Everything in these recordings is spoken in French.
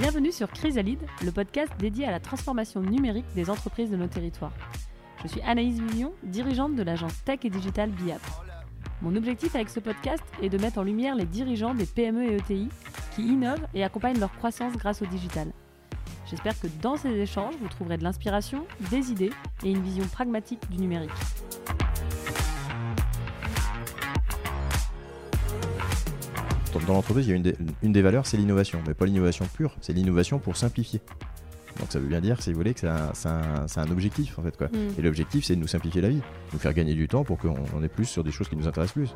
Bienvenue sur Chrysalide, le podcast dédié à la transformation numérique des entreprises de nos territoires. Je suis Anaïs Villon, dirigeante de l'agence Tech et Digital BIAP. Mon objectif avec ce podcast est de mettre en lumière les dirigeants des PME et ETI qui innovent et accompagnent leur croissance grâce au digital. J'espère que dans ces échanges, vous trouverez de l'inspiration, des idées et une vision pragmatique du numérique. Dans l'entreprise, il y a une des, une des valeurs, c'est l'innovation, mais pas l'innovation pure, c'est l'innovation pour simplifier. Donc ça veut bien dire, si vous voulez, que c'est un, un, un, objectif en fait. Quoi. Mm. Et l'objectif, c'est de nous simplifier la vie, nous faire gagner du temps pour qu'on on ait plus sur des choses qui nous intéressent plus.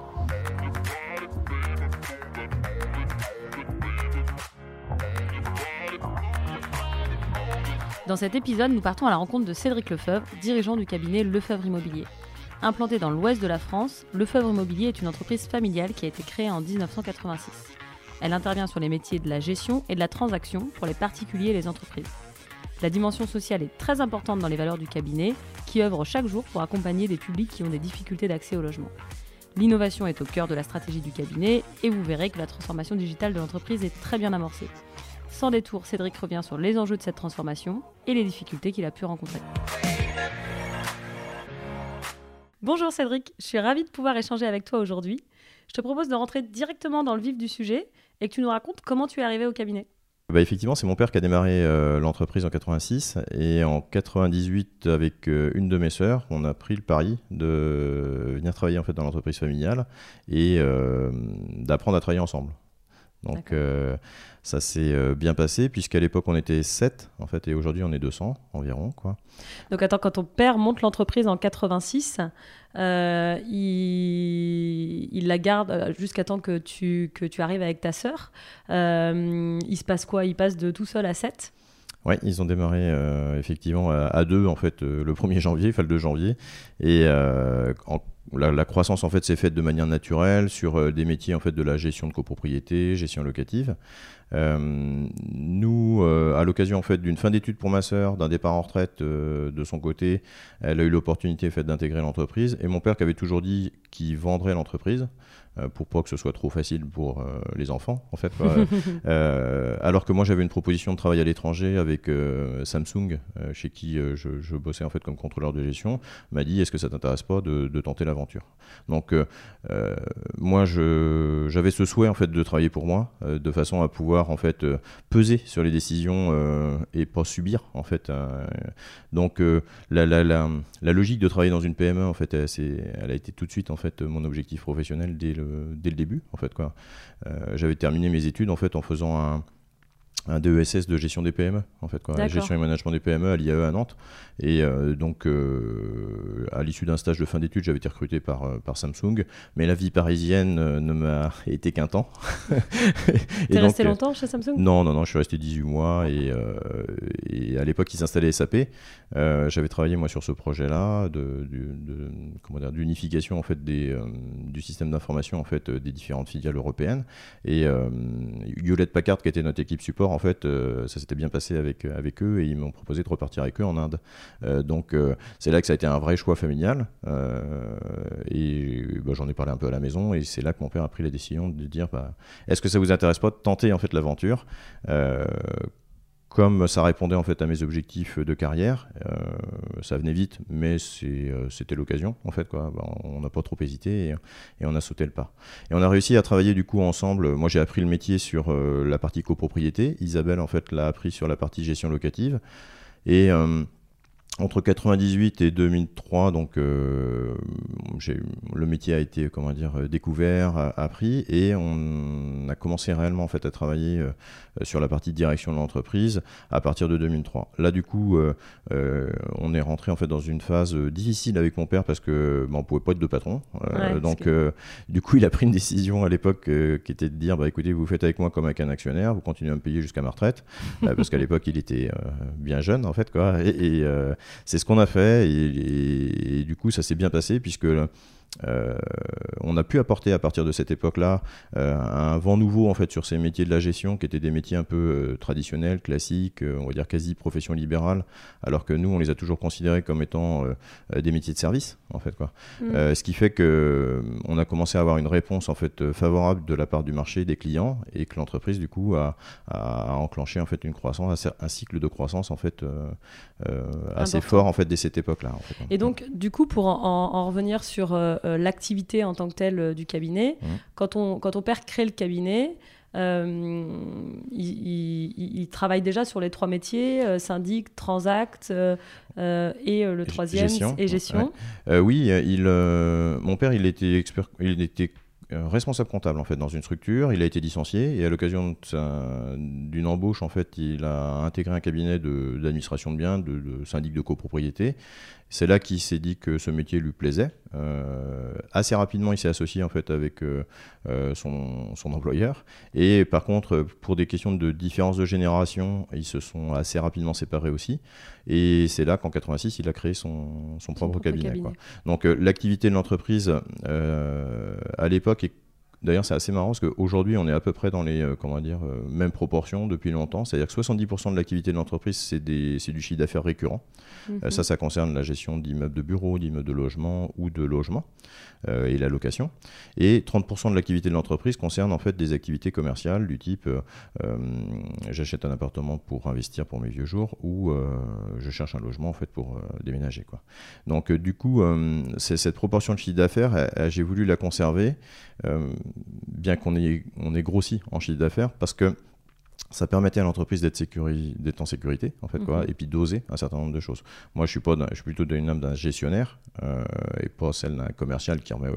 Dans cet épisode, nous partons à la rencontre de Cédric Lefebvre, dirigeant du cabinet Lefebvre Immobilier. Implanté dans l'ouest de la France, Lefebvre Immobilier est une entreprise familiale qui a été créée en 1986. Elle intervient sur les métiers de la gestion et de la transaction pour les particuliers et les entreprises. La dimension sociale est très importante dans les valeurs du cabinet, qui œuvre chaque jour pour accompagner des publics qui ont des difficultés d'accès au logement. L'innovation est au cœur de la stratégie du cabinet et vous verrez que la transformation digitale de l'entreprise est très bien amorcée. Sans détour, Cédric revient sur les enjeux de cette transformation et les difficultés qu'il a pu rencontrer. Bonjour Cédric, je suis ravie de pouvoir échanger avec toi aujourd'hui. Je te propose de rentrer directement dans le vif du sujet et que tu nous racontes comment tu es arrivé au cabinet. Bah effectivement, c'est mon père qui a démarré euh, l'entreprise en 86 et en 98 avec euh, une de mes sœurs, on a pris le pari de venir travailler en fait dans l'entreprise familiale et euh, d'apprendre à travailler ensemble. Donc euh, ça s'est euh, bien passé puisqu'à l'époque on était 7 en fait et aujourd'hui on est 200 environ quoi. Donc attends, quand ton père monte l'entreprise en 86, euh, il, il, la garde euh, jusqu'à temps que tu, que tu arrives avec ta sœur. Euh, il se passe quoi? Il passe de tout seul à 7 oui, ils ont démarré euh, effectivement à, à, deux en fait euh, le 1er janvier, enfin le 2 janvier, et euh, en, la, croissance en fait s'est faite de manière naturelle sur euh, des métiers en fait de la gestion de copropriété, gestion locative. Euh, nous, à l'occasion en fait d'une fin d'études pour ma sœur, d'un départ en retraite de son côté, elle a eu l'opportunité fait d'intégrer l'entreprise, et mon père qui avait toujours dit qu'il vendrait l'entreprise euh, pour pas que ce soit trop facile pour euh, les enfants en fait euh, alors que moi j'avais une proposition de travail à l'étranger avec euh, Samsung chez qui je, je, bossais en fait comme contrôleur de gestion m'a dit est-ce que ça t'intéresse pas de, de tenter l'aventure? Donc moi j'avais ce souhait en fait de travailler pour moi de façon à pouvoir en fait peser sur les décisions et pas subir en fait donc la, la, la, la, logique de travailler dans une PME en fait elle, elle a été tout de suite en fait mon objectif professionnel dès le dès le début en fait quoi. Euh, j'avais terminé mes études en fait en faisant un, un DESS de gestion des PME en fait quoi, gestion et management des PME à l'IAE à Nantes. Et euh, donc euh, à l'issue d'un stage de fin d'études j'avais été recruté par, euh, par Samsung. Mais la vie parisienne ne m'a été qu'un temps. T'es resté longtemps chez Samsung? Non non non je suis resté 18 mois et, et à l'époque ils s'installaient SAP j'avais travaillé moi sur ce projet là de, de, de d'unification en fait des, du système d'information en fait des différentes filiales européennes. Et Hewlett Packard qui était notre équipe support en fait, euh, ça s'était bien passé avec, avec eux et ils m'ont proposé de repartir avec eux en Inde. Euh, donc euh, c'est là que ça a été un vrai choix familial et bah, j'en ai parlé un peu à la maison et c'est là que mon père a pris la décision de dire bah, est-ce que ça vous intéresse pas de tenter en fait l'aventure comme ça répondait en fait à mes objectifs de carrière, euh, ça venait vite, mais c'était euh, l'occasion en fait quoi. Ben, on n'a pas trop hésité et, et, on a sauté le pas. Et on a réussi à travailler du coup ensemble. Moi j'ai appris le métier sur euh, la partie copropriété. Isabelle en fait l'a appris sur la partie gestion locative. Et entre 98 et 2003, donc euh, le métier a été comment dire découvert, appris, et on a commencé réellement en fait à travailler euh, sur la partie direction de l'entreprise à partir de 2003. Là, du coup, euh, euh, on est rentré en fait dans une phase difficile avec mon père parce que bah, on pouvait pas être deux patrons. Ouais, donc, que... du coup, il a pris une décision à l'époque qui était de dire bah écoutez, vous faites avec moi comme avec un actionnaire, vous continuez à me payer jusqu'à ma retraite, parce qu'à l'époque, il était bien jeune en fait quoi, et, et c'est ce qu'on a fait et, du coup ça s'est bien passé puisque euh, on a pu apporter à partir de cette époque-là euh, un vent nouveau en fait sur ces métiers de la gestion qui étaient des métiers un peu euh, traditionnels, classiques, on va dire quasi profession libérale, alors que nous on les a toujours considérés comme étant des métiers de service en fait quoi. Mm. ce qui fait que on a commencé à avoir une réponse en fait favorable de la part du marché des clients et que l'entreprise du coup a, enclenché en fait une croissance, un cycle de croissance en fait assez fort en fait dès cette époque-là. Et donc du coup pour en revenir sur l'activité en tant que telle euh, du cabinet. Mmh. Quand, on, quand on perd crée le cabinet, euh, il, travaille déjà sur les trois métiers, syndic, transact et le troisième, gestion. et gestion. oui, il, mon père, il était, expert, il était responsable comptable en fait dans une structure. Il a été licencié et à l'occasion d'une embauche en fait, il a intégré un cabinet d'administration de, biens, de, de, syndic de copropriété c'est là qu'il s'est dit que ce métier lui plaisait. Euh, assez rapidement, il s'est associé en fait avec euh, euh, son, employeur. Et par contre, pour des questions de différence de génération, ils se sont assez rapidement séparés aussi. Et c'est là qu'en 86, il a créé son, propre, cabinet. Donc l'activité de l'entreprise à l'époque est D'ailleurs, c'est assez marrant parce qu'aujourd'hui, on est à peu près dans les comment dire, mêmes proportions depuis longtemps. C'est-à-dire que 70% de l'activité de l'entreprise, c'est du chiffre d'affaires récurrent. Euh, ça, mhm. ça concerne la gestion d'immeubles de bureaux, d'immeubles de logement ou de logements euh, et la location. Et 30% de l'activité de l'entreprise concerne en fait des activités commerciales du type euh, j'achète un appartement pour investir pour mes vieux jours ou je cherche un logement en fait pour déménager. Quoi. Donc du coup, c'est cette proportion de chiffre d'affaires, j'ai voulu la conserver, bien qu'on ait, on grossi en chiffre d'affaires, parce que ça permettait à l'entreprise d'être, en sécurité, en fait, quoi, mhm. et puis d'oser un certain nombre de choses. Moi, je suis, pas je suis plutôt d'une âme d'un gestionnaire, euh, et pas celle d'un commercial qui remet,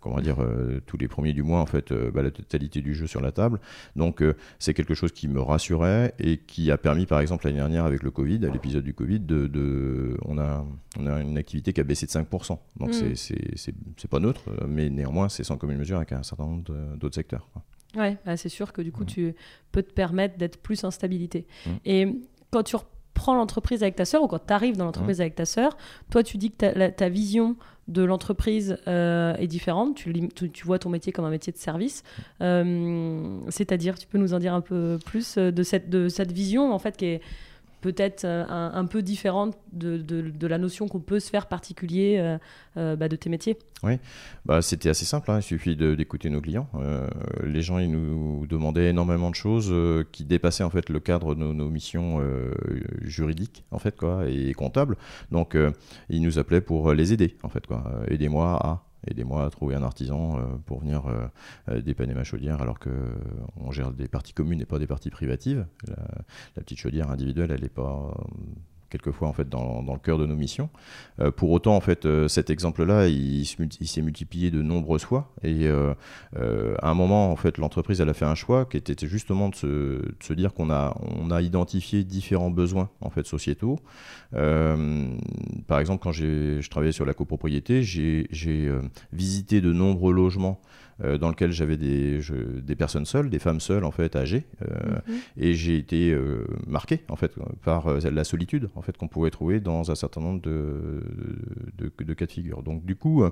comment dire, euh, tous les premiers du mois, en fait, euh, bah, la totalité du jeu sur la table. Donc, c'est quelque chose qui me rassurait et qui a permis, par exemple, l'année dernière, avec le Covid, à l'épisode du Covid, de, on, a, on a une activité qui a baissé de 5%. Donc, mhm. c'est, pas neutre, mais néanmoins, c'est sans commune mesure avec un certain nombre d'autres secteurs. Ouais, bah, c'est sûr que du coup, mm. tu peux te permettre d'être plus en stabilité. Mm. Et quand tu reprends l'entreprise avec ta sœur ou quand tu arrives dans l'entreprise mm. avec ta sœur, toi, tu dis que ta, vision de l'entreprise euh, est différente. Tu, tu, vois ton métier comme un métier de service. Euh, c'est-à-dire, tu peux nous en dire un peu plus euh, de cette, de cette vision en fait qui est peut-être euh, un, peu différente de, la notion qu'on peut se faire particulier euh, euh, bah, de tes métiers Oui, bah, c'était assez simple, hein. il suffit d'écouter nos clients. les gens, ils nous demandaient énormément de choses qui dépassaient en fait le cadre de nos, missions juridiques en fait, quoi, et comptables. Donc, ils nous appelaient pour les aider, en fait, quoi. Aidez-moi à aidez-moi à trouver un artisan euh, pour venir euh, euh, dépanner ma chaudière alors qu'on gère des parties communes et pas des parties privatives. La, la petite chaudière individuelle, elle n'est pas quelquefois en fait dans, le cœur de nos missions. Euh, pour autant, en fait, euh, cet exemple-là, il, s'est multiplié de nombreuses fois. Et euh, à un moment, en fait, l'entreprise elle a fait un choix qui était justement de se, dire qu'on a on a identifié différents besoins en fait sociétaux. par exemple, quand je travaillais sur la copropriété, j'ai visité de nombreux logements euh, dans lequel j'avais des, des personnes seules, des femmes seules en fait âgées, euh, mhm. et j'ai été euh, marqué en fait par la solitude en fait qu'on pouvait trouver dans un certain nombre de, de, de cas de figure. Donc du coup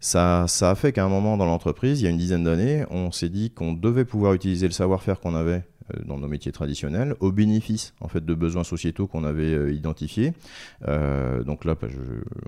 ça, ça, a fait qu'à un moment dans l'entreprise, il y a une dizaine d'années, on s'est dit qu'on devait pouvoir utiliser le savoir-faire qu'on avait dans nos métiers traditionnels, au bénéfice en fait de besoins sociétaux qu'on avait euh, identifiés. Euh, donc là, bah,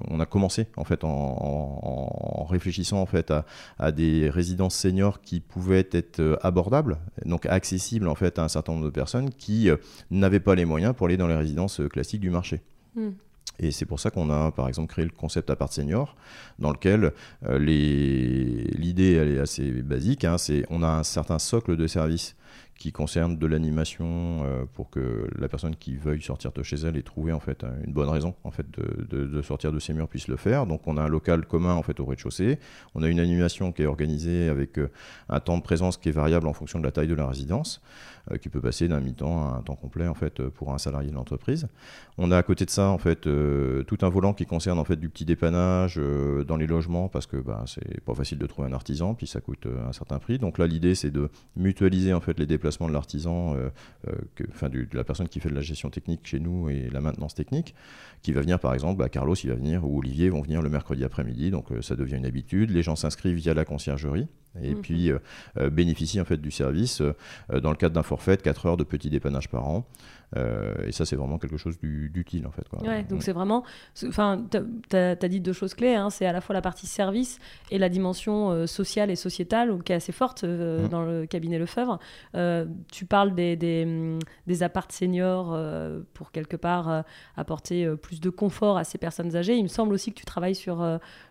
on a commencé en fait en, réfléchissant en fait à, des résidences seniors qui pouvaient être abordables, donc accessibles en fait à un certain nombre de personnes qui n'avaient pas les moyens pour aller dans les résidences classiques du marché. Hmm. Et c'est pour ça qu'on a, par exemple, créé le concept Apart Senior, dans lequel l'idée, elle est assez basique. Hein, c'est on a un certain socle de services qui concerne de l'animation euh, pour que la personne qui veuille sortir de chez elle ait trouvé en fait une bonne raison en fait de, de, sortir de ses murs puisse le faire. Donc on a un local commun en fait au rez-de-chaussée. On a une animation qui est organisée avec euh, un temps de présence qui est variable en fonction de la taille de la résidence, euh, qui peut passer d'un mi-temps à un temps complet en fait pour un salarié de l'entreprise. On a à côté de ça en fait tout un volant qui concerne en fait du petit dépannage dans les logements parce que bah, c'est pas facile de trouver un artisan puis ça coûte un certain prix. Donc là l'idée c'est de mutualiser en fait les les déplacements de l'artisan, enfin de la personne qui fait de la gestion technique chez nous et la maintenance technique, qui va venir par exemple, bah, Carlos il va venir ou Olivier vont venir le mercredi après-midi, donc ça devient une habitude. Les gens s'inscrivent via la conciergerie et mhm. puis bénéficient en fait du service dans le cadre d'un forfait de 4 heures de petit dépannage par an. Euh, et ça, c'est vraiment quelque chose d'utile en fait. Quoi. Ouais, donc c'est vraiment. Enfin, tu as, dit deux choses clés. Hein, c'est à la fois la partie service et la dimension euh, sociale et sociétale qui est assez forte euh, mmh. dans le cabinet Lefebvre. tu parles des, des, mm, des apparts seniors pour quelque part apporter plus de confort à ces personnes âgées. Il me semble aussi que tu travailles sur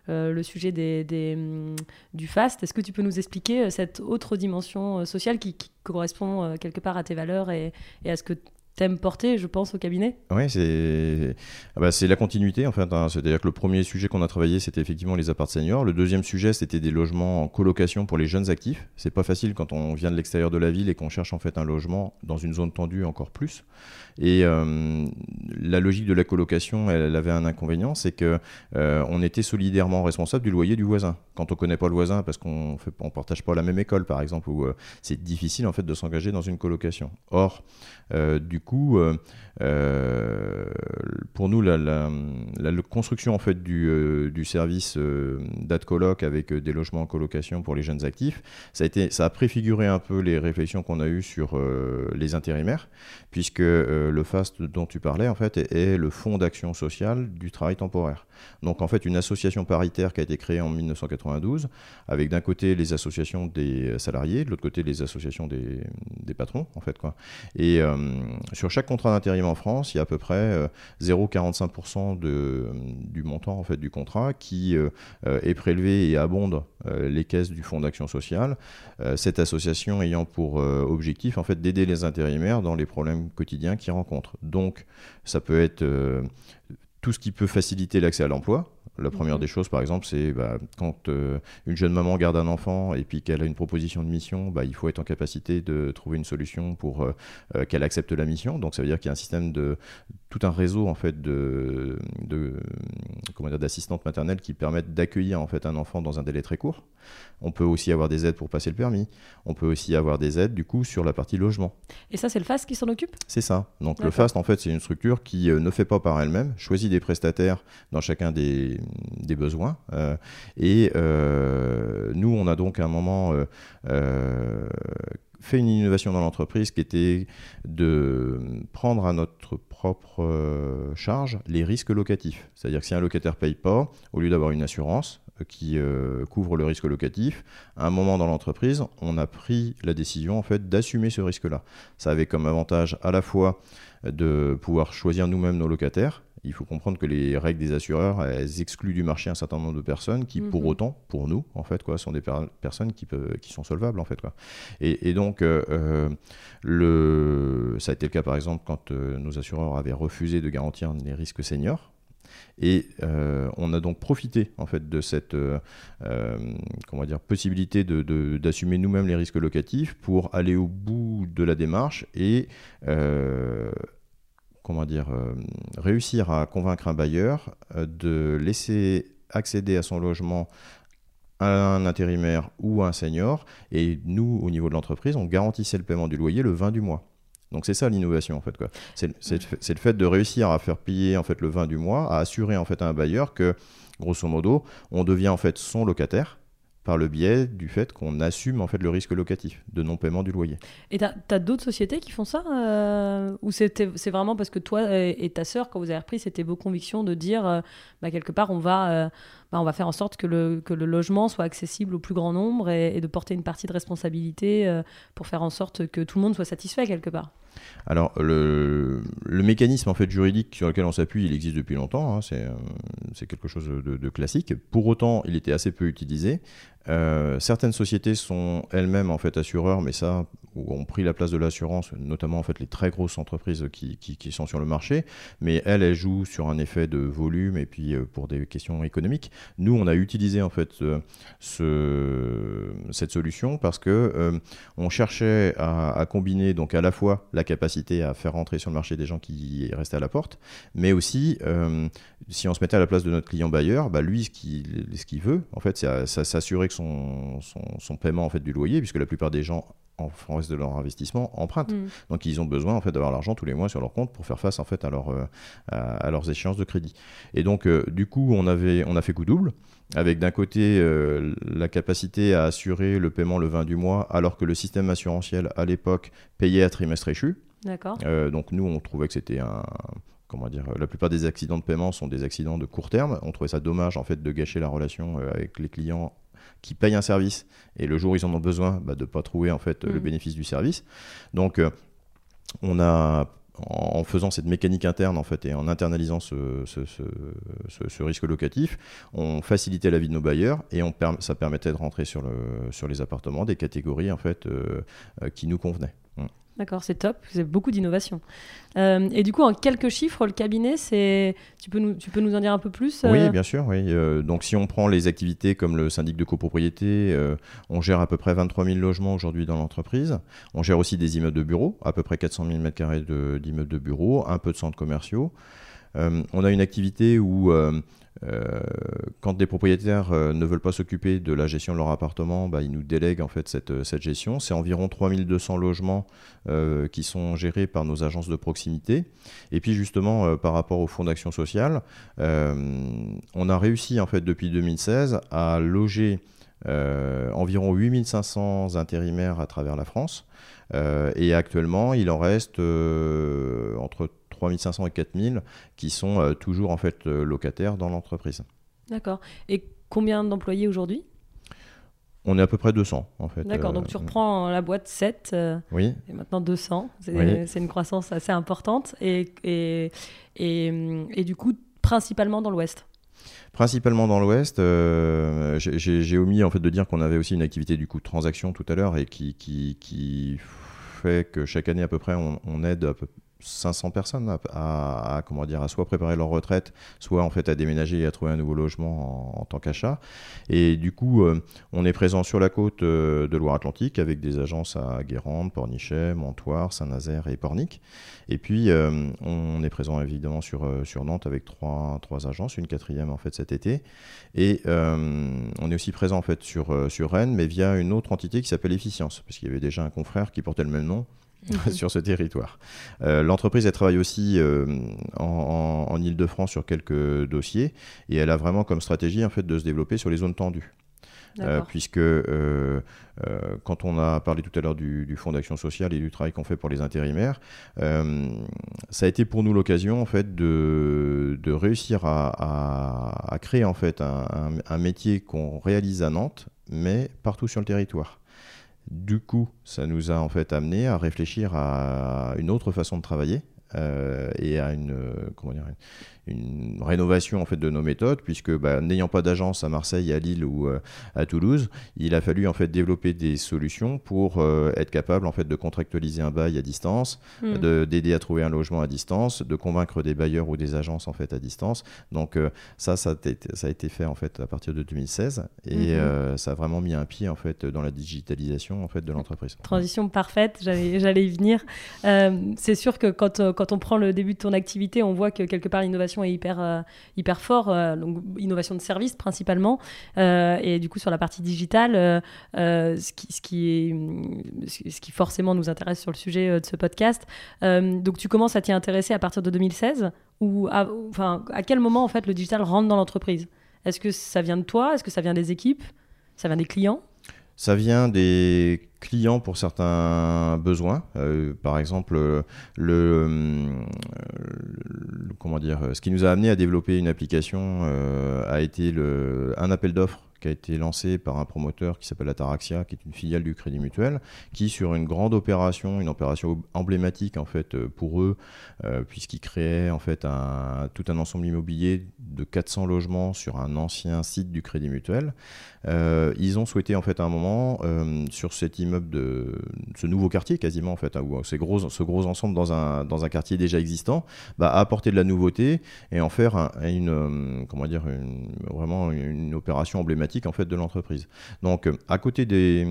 le sujet des, des mm, du FAST. Est-ce que tu peux nous expliquer cette autre dimension sociale qui, correspond quelque part à tes valeurs et, et à ce que t'aimes porter, je pense, au cabinet Oui, c'est ah bah, la continuité en fait. Hein. C'est-à-dire que le premier sujet qu'on a travaillé, c'était effectivement les apparts seniors. Le deuxième sujet, c'était des logements en colocation pour les jeunes actifs. C'est pas facile quand on vient de l'extérieur de la ville et qu'on cherche en fait un logement dans une zone tendue encore plus. Et euh, la logique de la colocation, elle, avait un inconvénient, c'est que euh, on était solidairement responsable du loyer du voisin. Quand on connaît pas le voisin, parce qu'on ne partage pas la même école, par exemple, où euh, c'est difficile en fait de s'engager dans une colocation. Or, du coup, pour nous, la, construction en fait du, du service d'AdColoc avec des logements en colocation pour les jeunes actifs, ça a, préfiguré un peu les réflexions qu'on a eues sur les intérimaires, puisque le FAST dont tu parlais, en fait, est, le Fonds d'action sociale du travail temporaire. Donc, en fait, une association paritaire qui a été créée en 1992, avec d'un côté les associations des salariés, de l'autre côté les associations des, patrons, en fait. Quoi. Et euh, sur chaque contrat d'intérim en France, il y a à peu près 0,45% euh, du montant, en fait, du contrat qui euh, est prélevé et abonde les caisses du Fonds d'action sociale. cette association ayant pour objectif, en fait, d'aider les intérimaires dans les problèmes quotidiens qu'ils rencontrent. Donc, ça peut être tout ce qui peut faciliter l'accès à l'emploi. La première mhm. des choses, par exemple, c'est bah, quand euh, une jeune maman garde un enfant et puis qu'elle a une proposition de mission, bah, il faut être en capacité de trouver une solution pour euh, qu'elle accepte la mission. Donc ça veut dire qu'il y a un système de tout un réseau en fait de, de comment dire d'assistantes maternelles qui permettent d'accueillir en fait un enfant dans un délai très court. On peut aussi avoir des aides pour passer le permis. On peut aussi avoir des aides du coup sur la partie logement. Et ça c'est le FAST qui s'en occupe? C'est ça. Donc le FAST en fait c'est une structure qui euh, ne fait pas par elle-même, choisit des prestataires dans chacun des, des besoins. Euh, et euh, nous on a donc à un moment fait une innovation dans l'entreprise qui était de prendre à notre euh, charge les risques locatifs. C'est-à-dire que si un locataire paye pas, au lieu d'avoir une assurance euh, qui euh, couvre le risque locatif, à un moment dans l'entreprise, on a pris la décision en fait d'assumer ce risque-là. Ça avait comme avantage à la fois de pouvoir choisir nous-mêmes nos locataires il faut comprendre que les règles des assureurs, elles excluent du marché un certain nombre de personnes qui, pour mhm. autant, pour nous, en fait, quoi, sont des personnes qui, peuvent, qui sont solvables, en fait, quoi. Et, donc, euh, euh, le, ça a été le cas, par exemple, quand euh, nos assureurs avaient refusé de garantir les risques seniors. Et on a donc profité en fait de cette comment dire, possibilité d'assumer de, nous-mêmes les risques locatifs pour aller au bout de la démarche et comment dire, euh, réussir à convaincre un bailleur euh, de laisser accéder à son logement un intérimaire ou un senior. Et nous, au niveau de l'entreprise, on garantissait le paiement du loyer le 20 du mois. Donc c'est ça l'innovation en fait C'est le fait de réussir à faire payer en fait le 20 du mois, à assurer en fait à un bailleur que grosso modo on devient en fait son locataire par le biais du fait qu'on assume en fait le risque locatif de non-paiement du loyer. Et tu as, d'autres sociétés qui font ça euh, Ou c'est vraiment parce que toi et, ta sœur, quand vous avez repris, c'était vos convictions de dire, euh, bah, quelque part, on va, euh, bah, on va faire en sorte que le, que le logement soit accessible au plus grand nombre et, et de porter une partie de responsabilité pour faire en sorte que tout le monde soit satisfait quelque part alors, le, mécanisme en fait juridique sur lequel on s'appuie, il existe depuis longtemps. Hein, c'est quelque chose de, classique. Pour autant, il était assez peu utilisé. Euh, certaines sociétés sont elles-mêmes en fait assureurs, mais ça, ont pris la place de l'assurance, notamment en fait les très grosses entreprises qui, sont sur le marché. Mais elles, elles jouent sur un effet de volume et puis euh, pour des questions économiques. Nous, on a utilisé en fait ce, cette solution parce que euh, on cherchait à, combiner donc à la fois la capacité à faire rentrer sur le marché des gens qui restaient à la porte, mais aussi si on se mettait à la place de notre client bailleur, bah lui, ce qu'il ce qu'il veut, en fait, c'est s'assurer que son, son, son, paiement en fait, du loyer, puisque la plupart des gens en France de leur investissement empruntent. Mm. Donc ils ont besoin en fait d'avoir l'argent tous les mois sur leur compte pour faire face en fait à, leur, euh, à, leurs échéances de crédit. Et donc euh, du coup on avait on a fait coup double avec d'un côté euh, la capacité à assurer le paiement le 20 du mois alors que le système assurantiel à l'époque payait à trimestre échu. D'accord. Donc nous on trouvait que c'était un comment dire la plupart des accidents de paiement sont des accidents de court terme. On trouvait ça dommage en fait de gâcher la relation avec les clients qui payent un service et le jour où ils en ont besoin bah, de ne pas trouver en fait le Mhm. bénéfice du service. Donc euh, on a en faisant cette mécanique interne en fait et en internalisant ce, ce- ce- ce- ce risque locatif, on facilitait la vie de nos bailleurs et on ça permettait de rentrer sur, le, sur les appartements des catégories en fait euh, euh, qui nous convenaient. D'accord, c'est top. C'est beaucoup d'innovation. Euh, et du coup, en quelques chiffres, le cabinet, c'est. Tu peux nous, tu peux nous en dire un peu plus euh, Oui, bien sûr. Oui. Euh, donc, si on prend les activités comme le syndic de copropriété, euh, on gère à peu près 23 000 logements aujourd'hui dans l'entreprise. On gère aussi des immeubles de bureaux, à peu près 400 000 m2 de- d'immeubles de bureaux, un peu de centres commerciaux. Euh, on a une activité où, euh, euh, quand des propriétaires euh, ne veulent pas s'occuper de la gestion de leur appartement, bah, ils nous délèguent en fait cette, cette gestion. C'est environ 3200 logements euh, qui sont gérés par nos agences de proximité. Et puis justement, euh, par rapport au fonds d'action sociale, euh, on a réussi en fait depuis 2016 à loger euh, environ 8500 intérimaires à travers la France. Euh, et actuellement, il en reste euh, entre 3500 et 4000 qui sont euh, toujours en fait euh, locataires dans l'entreprise. D'accord. Et combien d'employés aujourd'hui? On est à peu près 200 en fait. D'accord, donc Euh, tu reprends la boîte 7 euh, Oui, et maintenant 200. C'est Oui. une croissance assez importante. Et, et, et, et du coup, principalement dans l'Ouest? Principalement dans l'Ouest, euh, j'ai- omis en fait de dire qu'on avait aussi une activité du coup de transaction tout à l'heure et qui, qui, qui fait que chaque année à peu près on, on aide à peu 500 personnes à, comment dire à soit préparer leur retraite, soit en fait à déménager et à trouver un nouveau logement en, tant qu'achat. Et du coup, euh, on est présent sur la côte euh, de Loire-Atlantique avec des agences à Guérande, Pornichet, Montoire, Saint-Nazaire et Pornic. Et puis, euh, on est présent évidemment sur, sur Nantes avec trois, trois agences, une quatrième en fait cet été. Et on est aussi présent en fait sur, sur Rennes, mais via une autre entité qui s'appelle Efficience, parce qu'il y avait déjà un confrère qui portait le même nom sur ce territoire. Euh, L'entreprise, elle travaille aussi euh, en, en, Ile-de-France sur quelques dossiers, et elle a vraiment comme stratégie en fait de se développer sur les zones tendues. Euh, puisque euh, euh, quand on a parlé tout à l'heure du, du fonds d'action sociale et du travail qu'on fait pour les intérimaires, ça a été pour nous l'occasion en fait de, de réussir à, à- à créer en fait un, un- un métier qu'on réalise à Nantes, mais partout sur le territoire. Du coup, ça nous a en fait amené à réfléchir à une autre façon de travailler. euh, et à une, euh, comment dire, une rénovation en fait de nos méthodes puisque bah, n'ayant pas d'agence à Marseille, à Lille ou euh, à Toulouse, il a fallu en fait développer des solutions pour euh, être capable en fait de contractualiser un bail à distance, Hmm. de- d'aider à trouver un logement à distance, de convaincre des bailleurs ou des agences en fait à distance. Donc euh, ça, ça a, été, ça a été fait en fait à partir de 2016 et Mhm. euh, ça a vraiment mis un pied en fait dans la digitalisation en fait de l'entreprise. Transition parfaite, j'allais j'allais y venir. Euh, c'est sûr que quand, quand on prend le début de ton activité, on voit que quelque part l'innovation est hyper, euh, hyper fort, euh, donc innovation de service principalement, Euh, et du coup sur la partie digitale, ce, qui, ce, qui hum, ce qui forcément nous intéresse sur le sujet de ce podcast. Donc tu commences à t'y intéresser à partir de 2016, ou à, enfin, à quel moment en fait le digital rentre dans l'entreprise? Est-ce que ça vient de toi? Est-ce que ça vient des équipes? Ça vient des clients? Ça vient des clients pour certains besoins. Euh, par exemple, euh, hum, le- comment dire, ce qui nous a amené à développer une application euh, a été un appel d'offres qui a été lancé par un promoteur qui s'appelle Ataraxia, qui est une filiale du Crédit Mutuel, qui sur une grande opération, une opération emblématique en fait euh, pour eux, euh, puisqu'ils créaient en fait tout un ensemble immobilier de 400 logements sur un ancien site du Crédit Mutuel. Euh, ils ont souhaité en fait à un moment euh, sur cet immeuble de ce nouveau quartier quasiment en fait, hein, ou ces gros, ce gros ensemble dans un, dans un quartier déjà existant, bah, apporter de la nouveauté et en faire un- une euh, comment dire vraiment une opération emblématique en fait de l'entreprise. Donc euh, à côté des,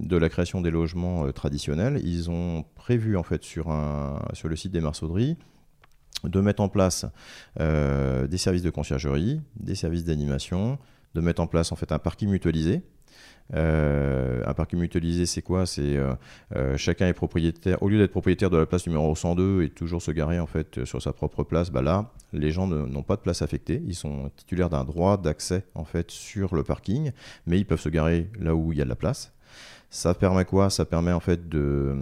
de la création des logements euh, traditionnels, ils ont prévu en fait sur un sur le site des Marceauderies de mettre en place euh, des services de conciergerie, des services d'animation, de mettre en place un parking mutualisé Euh, un parking mutualisé, c'est quoi? C'est euh, euh, chacun est propriétaire. Au lieu d'être propriétaire de la place numéro 102 et toujours se garer en fait sur sa propre place, bah là, les gens n'ont pas de place affectée. Ils sont titulaires d'un droit d'accès en fait sur le parking, mais ils peuvent se garer là où il y a de la place. Ça permet quoi? Ça permet en fait de,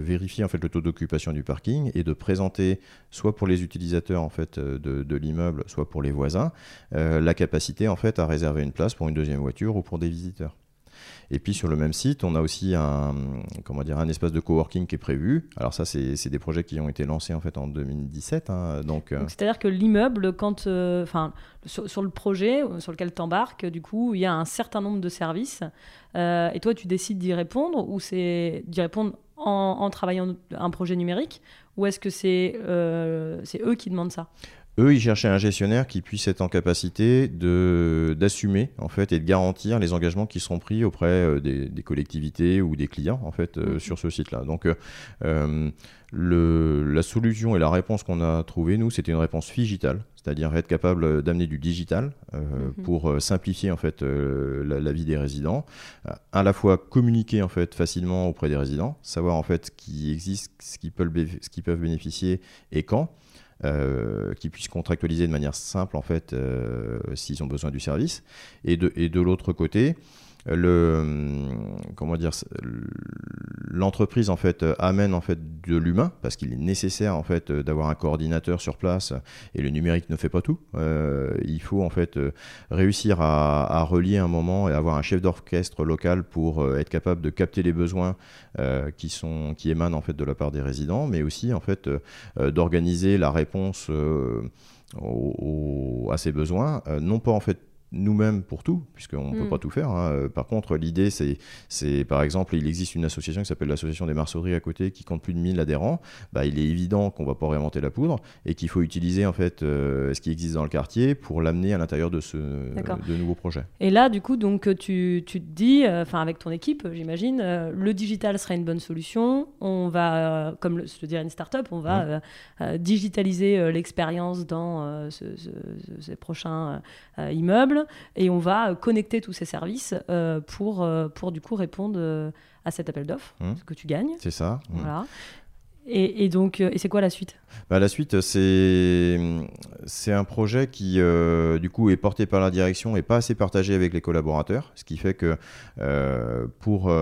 vérifier en fait le taux d'occupation du parking et de présenter soit pour les utilisateurs en fait de, de l'immeuble, soit pour les voisins, euh, la capacité en fait à réserver une place pour une deuxième voiture ou pour des visiteurs. Et puis sur le même site, on a aussi un, comment dire, un espace de coworking qui est prévu. Alors ça, c'est des projets qui ont été lancés en fait en 2017. Hein, euh, donc, c'est-à-dire que l'immeuble, quand, euh, enfin, sur, le projet sur lequel tu embarques, du coup, il y a un certain nombre de services. Euh, et toi, tu décides d'y répondre ou c'est d'y répondre en, travaillant un projet numérique ou est-ce que c'est eux qui demandent ça? Eux, ils cherchaient un gestionnaire qui puisse être en capacité de d'assumer en fait et de garantir les engagements qui seront pris auprès euh, des, collectivités ou des clients en fait euh, mhm. sur ce site-là. Donc euh, le, la solution et la réponse qu'on a trouvée nous, c'était une réponse digitale, c'est-à-dire être capable d'amener du digital mhm. pour simplifier en fait la, vie des résidents, à la fois communiquer en fait facilement auprès des résidents, savoir en fait ce qui existe, ce qui peuvent, ce qui peuvent bénéficier et quand. Euh, qui puissent contractualiser de manière simple en fait euh, s'ils ont besoin du service. Et de, et de l'autre côté, le comment dire l'entreprise en fait amène en fait de l'humain parce qu'il est nécessaire en fait d'avoir un coordinateur sur place et le numérique ne fait pas tout. Euh, il faut en fait réussir à, relier un moment et avoir un chef d'orchestre local pour euh, être capable de capter les besoins euh, qui sont qui émanent en fait de la part des résidents, mais aussi en fait d'organiser la réponse à ces besoins, non pas en fait nous-mêmes pour tout, puisqu'on ne peut hmm. pas tout faire. Hein. Euh, par contre, l'idée, c'est, par exemple, il existe une association qui s'appelle l'Association des marceries à côté, qui compte plus de 1000 adhérents. Bah, il est évident qu'on ne va pas réinventer la poudre et qu'il faut utiliser en fait euh, ce qui existe dans le quartier pour l'amener à l'intérieur de ce de nouveaux projets. Et là, du coup, donc tu, tu te dis, euh, enfin avec ton équipe, j'imagine, le digital sera une bonne solution. On va, comme le, dirait une start-up, on va digitaliser l'expérience dans ces prochains immeubles et on va connecter tous ces services euh, pour, euh, pour du coup répondre euh, à cet appel d'offres mmh. que tu gagnes. C'est ça. Mmh. Voilà. Et, donc, et c'est quoi la suite? Bah, La suite, c'est, c'est un projet qui, du coup, est porté par la direction et pas assez partagé avec les collaborateurs. Ce qui fait que pour,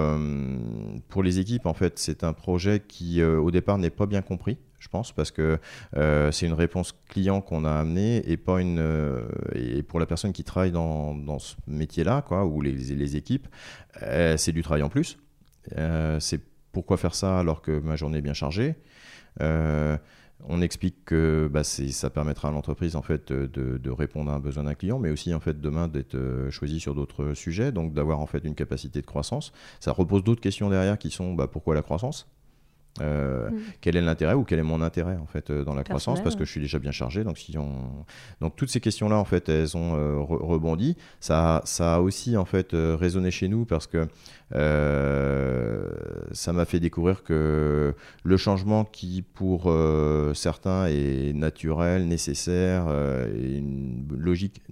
pour les équipes, en fait, c'est un projet qui, au départ, n'est pas bien compris je pense, parce que euh, c'est une réponse client qu'on a amenée et pas une. Euh, et pour la personne qui travaille dans, dans ce métier-là, quoi, ou les, les équipes, euh, c'est du travail en plus. c'est pourquoi faire ça alors que ma journée est bien chargée? on explique que bah, ça permettra à l'entreprise en fait de, de, répondre à un besoin d'un client, mais aussi en fait demain d'être choisi sur d'autres sujets, donc d'avoir en fait une capacité de croissance. Ça repose d'autres questions derrière qui sont bah, pourquoi la croissance? Euh, mm. Quel est l'intérêt ou quel est mon intérêt en fait euh, dans la croissance parce que je suis déjà bien chargé. Donc si on donc toutes ces questions là en fait elles ont euh, rebondi. Ça ça a aussi en fait résonné chez nous parce que ça m'a fait découvrir que le changement qui pour certains est naturel, nécessaire, et une logique,